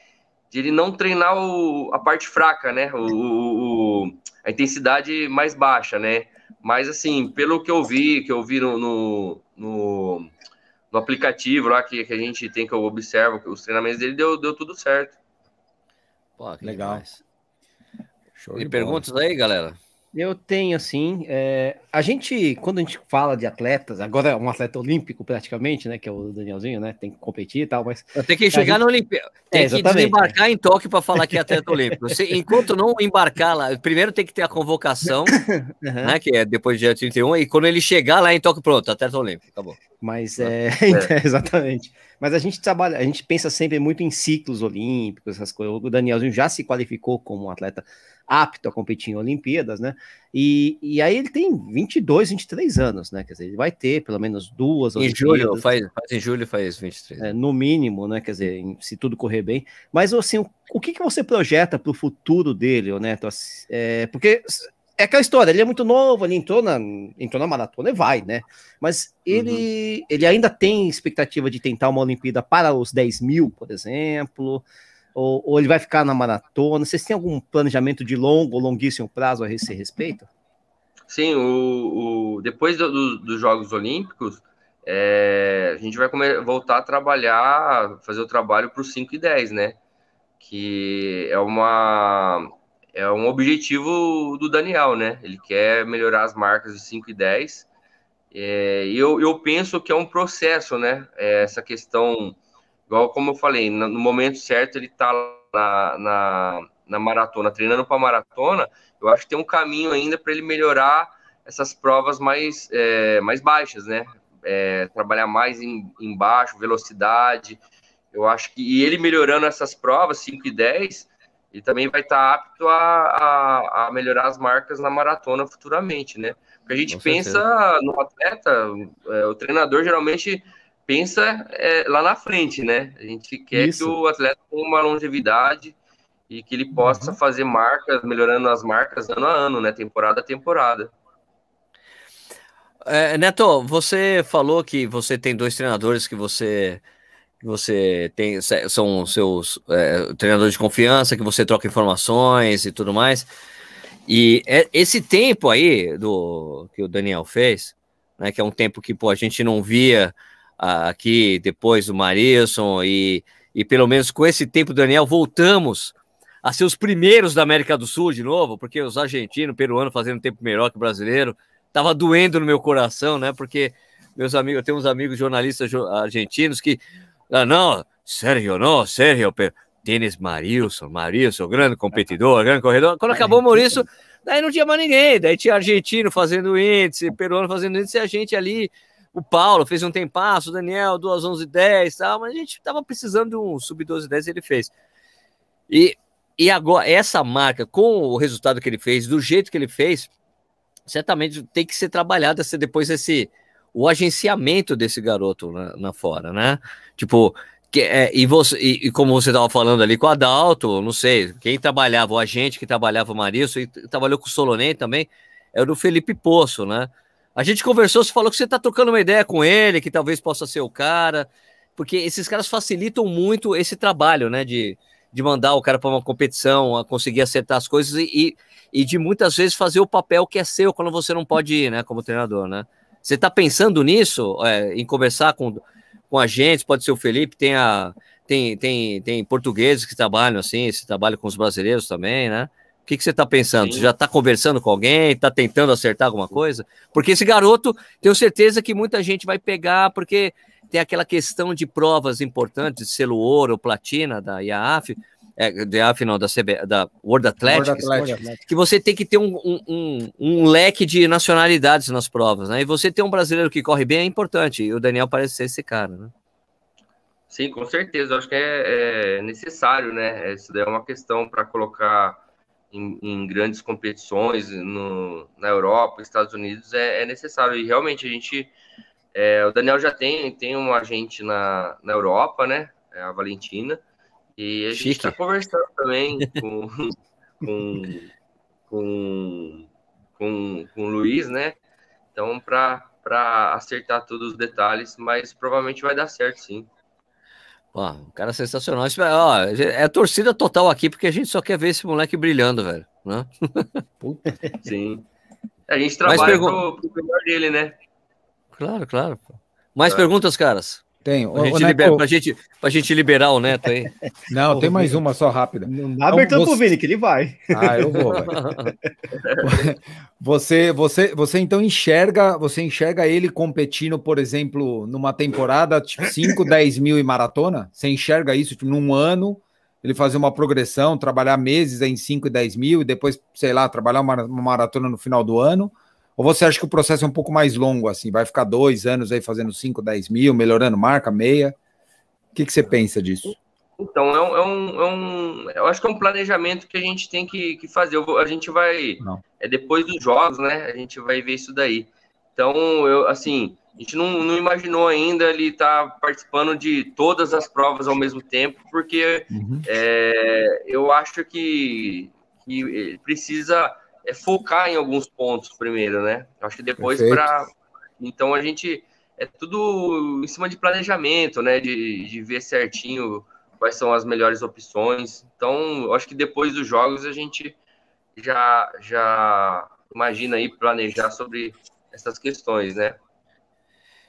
de ele não treinar o, a parte fraca, né, o, o, a intensidade mais baixa, né. Mas, assim, pelo que eu vi, que eu vi no, no, no, no aplicativo lá que, que a gente tem, que eu observo, os treinamentos dele, deu, deu tudo certo. Pô, Legal. Show e perguntas aí, galera? Eu tenho, assim. É, a gente, quando a gente fala de atletas, agora é um atleta olímpico praticamente, né? Que é o Danielzinho, né? Tem que competir e tal, mas. Tem que chegar gente... na Olimpíada. Tem é, que desembarcar em Tóquio para falar que é atleta olímpico. Se, enquanto não embarcar lá, primeiro tem que ter a convocação, <coughs> uhum. né? Que é depois do dia 31, e quando ele chegar lá em Tóquio, pronto, atleta olímpico, acabou. Mas é, <laughs> é. exatamente. Mas a gente trabalha, a gente pensa sempre muito em ciclos olímpicos, essas coisas. O Danielzinho já se qualificou como um atleta apto a competir em Olimpíadas, né? E, e aí ele tem 22, 23 anos, né? Quer dizer, ele vai ter pelo menos duas em Olimpíadas. Julho, faz, faz, em julho faz 23. É, no mínimo, né? Quer dizer, se tudo correr bem. Mas, assim, o, o que, que você projeta para o futuro dele, Neto? É, porque é aquela história, ele é muito novo, ele entrou na, entrou na maratona e vai, né? Mas ele, uhum. ele ainda tem expectativa de tentar uma Olimpíada para os 10 mil, por exemplo, ou, ou, ele vai ficar na maratona? Vocês têm algum planejamento de longo ou longuíssimo prazo a esse respeito? Sim, o, o depois do, do, dos Jogos Olímpicos, é, a gente vai comer, voltar a trabalhar, fazer o trabalho para os 5 e 10, né? Que é uma é um objetivo do Daniel, né? Ele quer melhorar as marcas de 5 e 10. É, eu, eu penso que é um processo, né? É, essa questão, igual como eu falei, no, momento certo ele tá na, na, na maratona, treinando para maratona. Eu acho que tem um caminho ainda para ele melhorar essas provas mais, é, mais baixas, né? É, trabalhar mais em, em baixo, velocidade. Eu acho que e ele melhorando essas provas, 5 e 10, e também vai estar apto a, a, a, melhorar as marcas na maratona futuramente, né? Porque a gente Com pensa certeza. no atleta, é, o treinador geralmente pensa é, lá na frente, né? A gente quer Isso. que o atleta tenha uma longevidade e que ele possa uhum. fazer marcas, melhorando as marcas ano a ano, né? Temporada a temporada. É, Neto, você falou que você tem dois treinadores que você você tem são seus é, treinadores de confiança, que você troca informações e tudo mais. E é, esse tempo aí do que o Daniel fez, né, que é um tempo que pô, a gente não via aqui depois do Marilson e, e pelo menos com esse tempo Daniel voltamos a ser os primeiros da América do Sul de novo, porque os argentinos, peruanos fazendo tempo melhor que o brasileiro, tava doendo no meu coração, né? Porque meus amigos, eu tenho uns amigos jornalistas argentinos que ah, não, Sérgio, não, Sérgio, Tênis Marilson, Marilson, grande competidor, grande corredor. Quando acabou o Maurício, daí não tinha mais ninguém, daí tinha argentino fazendo índice, peruano fazendo índice, e a gente ali, o Paulo fez um tempasso, o Daniel, 2 11 10 tal, mas a gente tava precisando de um sub-12 10 e ele fez. E, e agora, essa marca, com o resultado que ele fez, do jeito que ele fez, certamente tem que ser trabalhada depois esse o agenciamento desse garoto na, na fora, né? Tipo, que, é, e, você, e, e, como você estava falando ali com o Adalto, não sei, quem trabalhava, o agente que trabalhava o Marilson e trabalhou com o Solonei também, era o Felipe Poço, né? A gente conversou, você falou que você está trocando uma ideia com ele, que talvez possa ser o cara, porque esses caras facilitam muito esse trabalho, né? De, de mandar o cara para uma competição, a conseguir acertar as coisas e, e de muitas vezes fazer o papel que é seu quando você não pode ir, né? Como treinador, né? Você está pensando nisso, é, em conversar com, com agentes? Pode ser o Felipe, tem, a, tem, tem, tem portugueses que trabalham assim, esse trabalho com os brasileiros também, né? O que, que você está pensando? Sim. Você já está conversando com alguém? Está tentando acertar alguma coisa? Porque esse garoto, tenho certeza que muita gente vai pegar, porque tem aquela questão de provas importantes, selo ouro, platina da IAAF, é, da IAAF não, da, CB, da World Athletics, World Athletics, que você tem que ter um, um, um, leque de nacionalidades nas provas, né? E você ter um brasileiro que corre bem é importante, e o Daniel parece ser esse cara, né? Sim, com certeza. Eu acho que é, é necessário, né? Isso daí é uma questão para colocar em, em, grandes competições no, na Europa, Estados Unidos, é, é necessário. E realmente a gente. É, o Daniel já tem, tem um agente na, na Europa, né? É a Valentina. E a gente está conversando também com, <laughs> com, com, com, com o Luiz, né? Então, para acertar todos os detalhes, mas provavelmente vai dar certo, sim. Ó, um cara sensacional. Ó, é torcida total aqui, porque a gente só quer ver esse moleque brilhando, velho. Né? <laughs> Sim. A gente trabalha pergun- pro, pro melhor dele, né? Claro, claro. Mais é. perguntas, caras? Tem. Pra, gente, liber, pra, gente, pra gente liberar o Neto aí. <laughs> Não, tem mais uma só rápida. Não dá então, pro Vini, que ele vai. Ah, eu vou. <laughs> você, você, você então enxerga, você enxerga ele competindo, por exemplo, numa temporada tipo 5, 10 <laughs> mil em maratona? Você enxerga isso tipo, num ano? Ele fazer uma progressão, trabalhar meses em 5 e 10 mil e depois, sei lá, trabalhar uma maratona no final do ano? Ou você acha que o processo é um pouco mais longo, assim? Vai ficar dois anos aí fazendo 5, 10 mil, melhorando marca, meia? O que, que você pensa disso? Então, é um, é um, é um, Eu acho que é um planejamento que a gente tem que, que fazer. Vou, a gente vai. Não. É depois dos jogos, né? A gente vai ver isso daí. Então, eu, assim, a gente não, não imaginou ainda ele estar tá participando de todas as provas ao mesmo tempo, porque uhum. é, eu acho que, que precisa é focar em alguns pontos primeiro, né? Acho que depois para. Então a gente. É tudo em cima de planejamento, né? De, de ver certinho quais são as melhores opções. Então, acho que depois dos jogos a gente já, já imagina aí planejar sobre essas questões, né?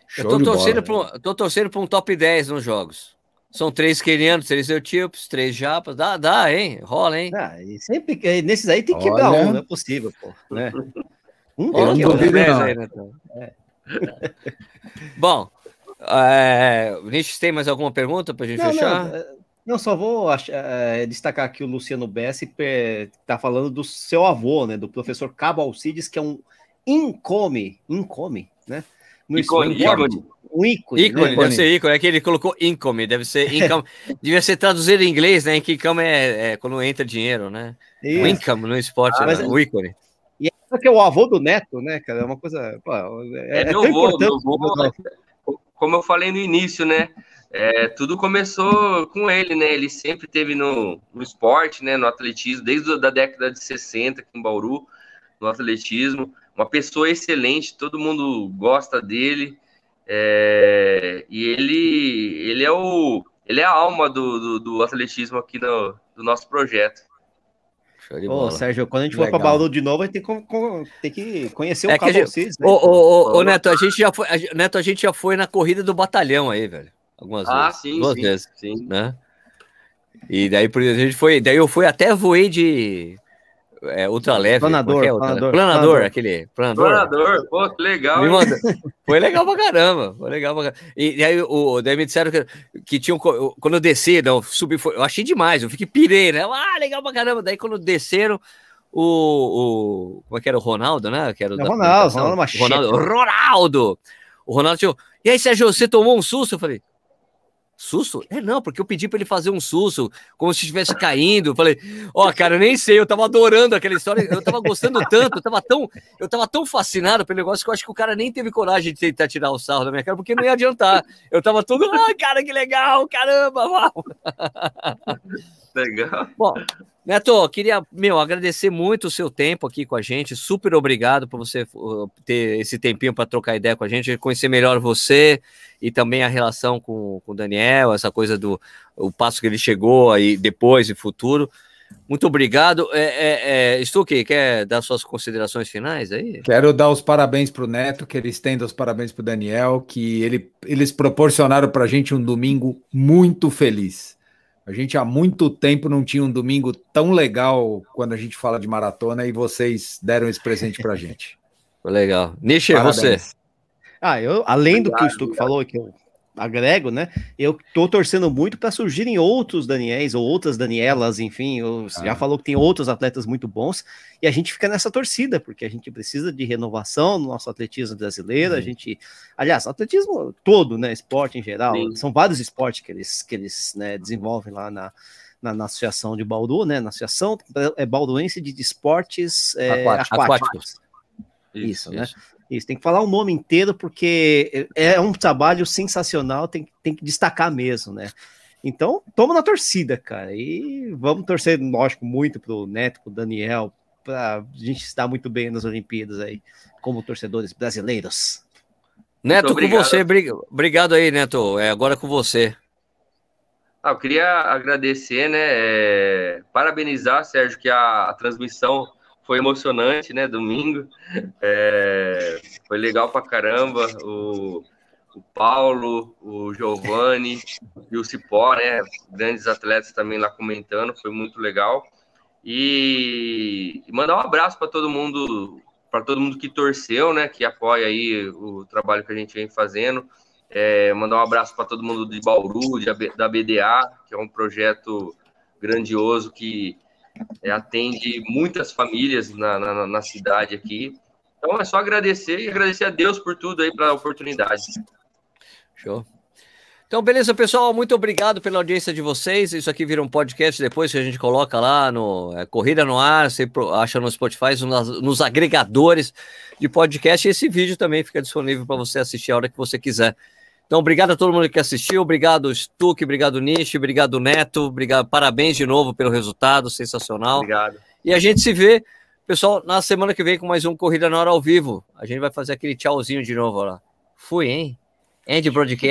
Show eu tô torcendo, para tô torcendo para um top 10 nos jogos. São três querianos, três eutipos, três japas. Dá, dá, hein? Rola, hein? Ah, e sempre, nesses aí tem que quebrar um, não é possível, pô. Né? <laughs> Um eu não duvido, não. Aí, né, então. é. <laughs> Bom, é, Nietzsche, tem mais alguma pergunta para a gente não, fechar? Não, é, não, só vou é, destacar aqui o Luciano Bessi, está falando do seu avô, né? Do professor Cabo Alcides, que é um income, income, né? No ícone, ícone. Um ícone. Ícone, né? deve ser ícone. É que ele colocou income, deve ser income. <laughs> devia ser traduzido em inglês, né? Que income é, é, quando entra dinheiro, né? Isso. O income no esporte, ah, né? o ícone. E é que é o avô do neto, né, cara? É uma coisa. Pô, é, é, é meu avô, meu avô, como eu falei no início, né? É, tudo começou com ele, né? Ele sempre teve no, no esporte, né? No atletismo, desde a década de 60 aqui em Bauru, no atletismo uma pessoa excelente, todo mundo gosta dele. É, e ele, ele é o ele é a alma do, do, do atletismo aqui no, do nosso projeto. Ô, Sérgio, quando a gente Legal. for para Bauru de novo, vai ter que, ter que conhecer é o Cabo Cis, né? Ô, ô, ô, Neto, a gente, já foi, a, Neto, a gente já foi na corrida do batalhão aí, velho. Algumas ah, vezes. sim, Duas sim, vezes, sim. Né? E daí por a gente foi, daí eu fui até voei de é, ultra leve. Planador, é planador, planador, planador, aquele. Planador. Planador, pô, que legal. Foi legal pra caramba. Foi legal pra caramba. E, e aí, o, daí me disseram que, que tinham. Quando eu desci, não, subi, foi, eu achei demais, eu fiquei pirei, né? Ah, legal pra caramba. Daí quando desceram, o, o. Como é que era o Ronaldo, né? Que era o é, Ronaldo, Ronaldo, Ronaldo, Ronaldo! O Ronaldo tinha. E aí, Sérgio, você tomou um susto? Eu falei, Susto? É, não, porque eu pedi para ele fazer um susto, como se estivesse caindo. Eu falei, ó, oh, cara, eu nem sei, eu tava adorando aquela história, eu tava gostando tanto, eu tava tão, eu tava tão fascinado pelo negócio que eu acho que o cara nem teve coragem de tentar tirar o sarro da minha cara, porque não ia adiantar. Eu tava todo, ah, cara, que legal, caramba, uau. Legal. Bom, Neto, queria, meu, agradecer muito o seu tempo aqui com a gente. Super obrigado por você uh, ter esse tempinho para trocar ideia com a gente, conhecer melhor você e também a relação com, com o Daniel, essa coisa do o passo que ele chegou aí depois e futuro. Muito obrigado. É, é, é, Stuque, quer dar suas considerações finais aí? Quero dar os parabéns para o Neto, que ele estenda os parabéns para o Daniel, que ele, eles proporcionaram para a gente um domingo muito feliz. A gente há muito tempo não tinha um domingo tão legal quando a gente fala de maratona e vocês deram esse presente para a gente. Foi <laughs> legal. Nishi, você. Ah, eu, além do que o Stuque falou, que eu agrego, né? Eu tô torcendo muito para surgirem outros Daniels ou outras Danielas, enfim, você ah. já falou que tem outros atletas muito bons e a gente fica nessa torcida, porque a gente precisa de renovação no nosso atletismo brasileiro, a gente, aliás, atletismo todo, né, esporte em geral, Sim. são vários esportes que eles que eles, né, desenvolvem lá na na, na, associação de Bauru, né? Na associação é, bauruense de esportes é, aquáticos. aquáticos. Isso, isso, né? Isso. Isso, tem que falar o nome inteiro, porque é, é um trabalho sensacional, tem, tem que destacar mesmo, né? Então, toma na torcida, cara. E vamos torcer, lógico, muito pro Neto, pro Daniel, pra gente estar muito bem nas Olimpíadas aí, como torcedores brasileiros. Neto, com você, obrigado aí, Neto. É agora com você. Ah, eu queria agradecer, né? É, parabenizar, Sérgio, que a, a transmissão foi emocionante, né? Domingo. É, foi legal pra caramba. O, o Paulo, o Giovanni e o Cipó, né? Grandes atletas também lá comentando, foi muito legal. E, e mandar um abraço para todo mundo, para todo mundo que torceu, né? Que apoia aí o trabalho que a gente vem fazendo. É, mandar um abraço para todo mundo de Bauru, de, da BDA, que é um projeto grandioso que atende muitas famílias na, na, na, cidade aqui. Então é só agradecer e agradecer a Deus por tudo aí, pela oportunidade. Show. Então, beleza, pessoal. Muito obrigado pela audiência de vocês. Isso aqui vira um podcast depois que a gente coloca lá no é, Corrida no Ar, você acha no Spotify, nos, nos agregadores de podcast. E esse vídeo também fica disponível para você assistir a hora que você quiser. Então, obrigado a todo mundo que assistiu, obrigado Stuck, obrigado Nish, obrigado Neto, obrigado, parabéns de novo pelo resultado, sensacional. Obrigado. E a gente se vê, pessoal, na semana que vem com mais um Corrida na Hora ao vivo. A gente vai fazer aquele tchauzinho de novo lá. Fui, hein? End Broadcast.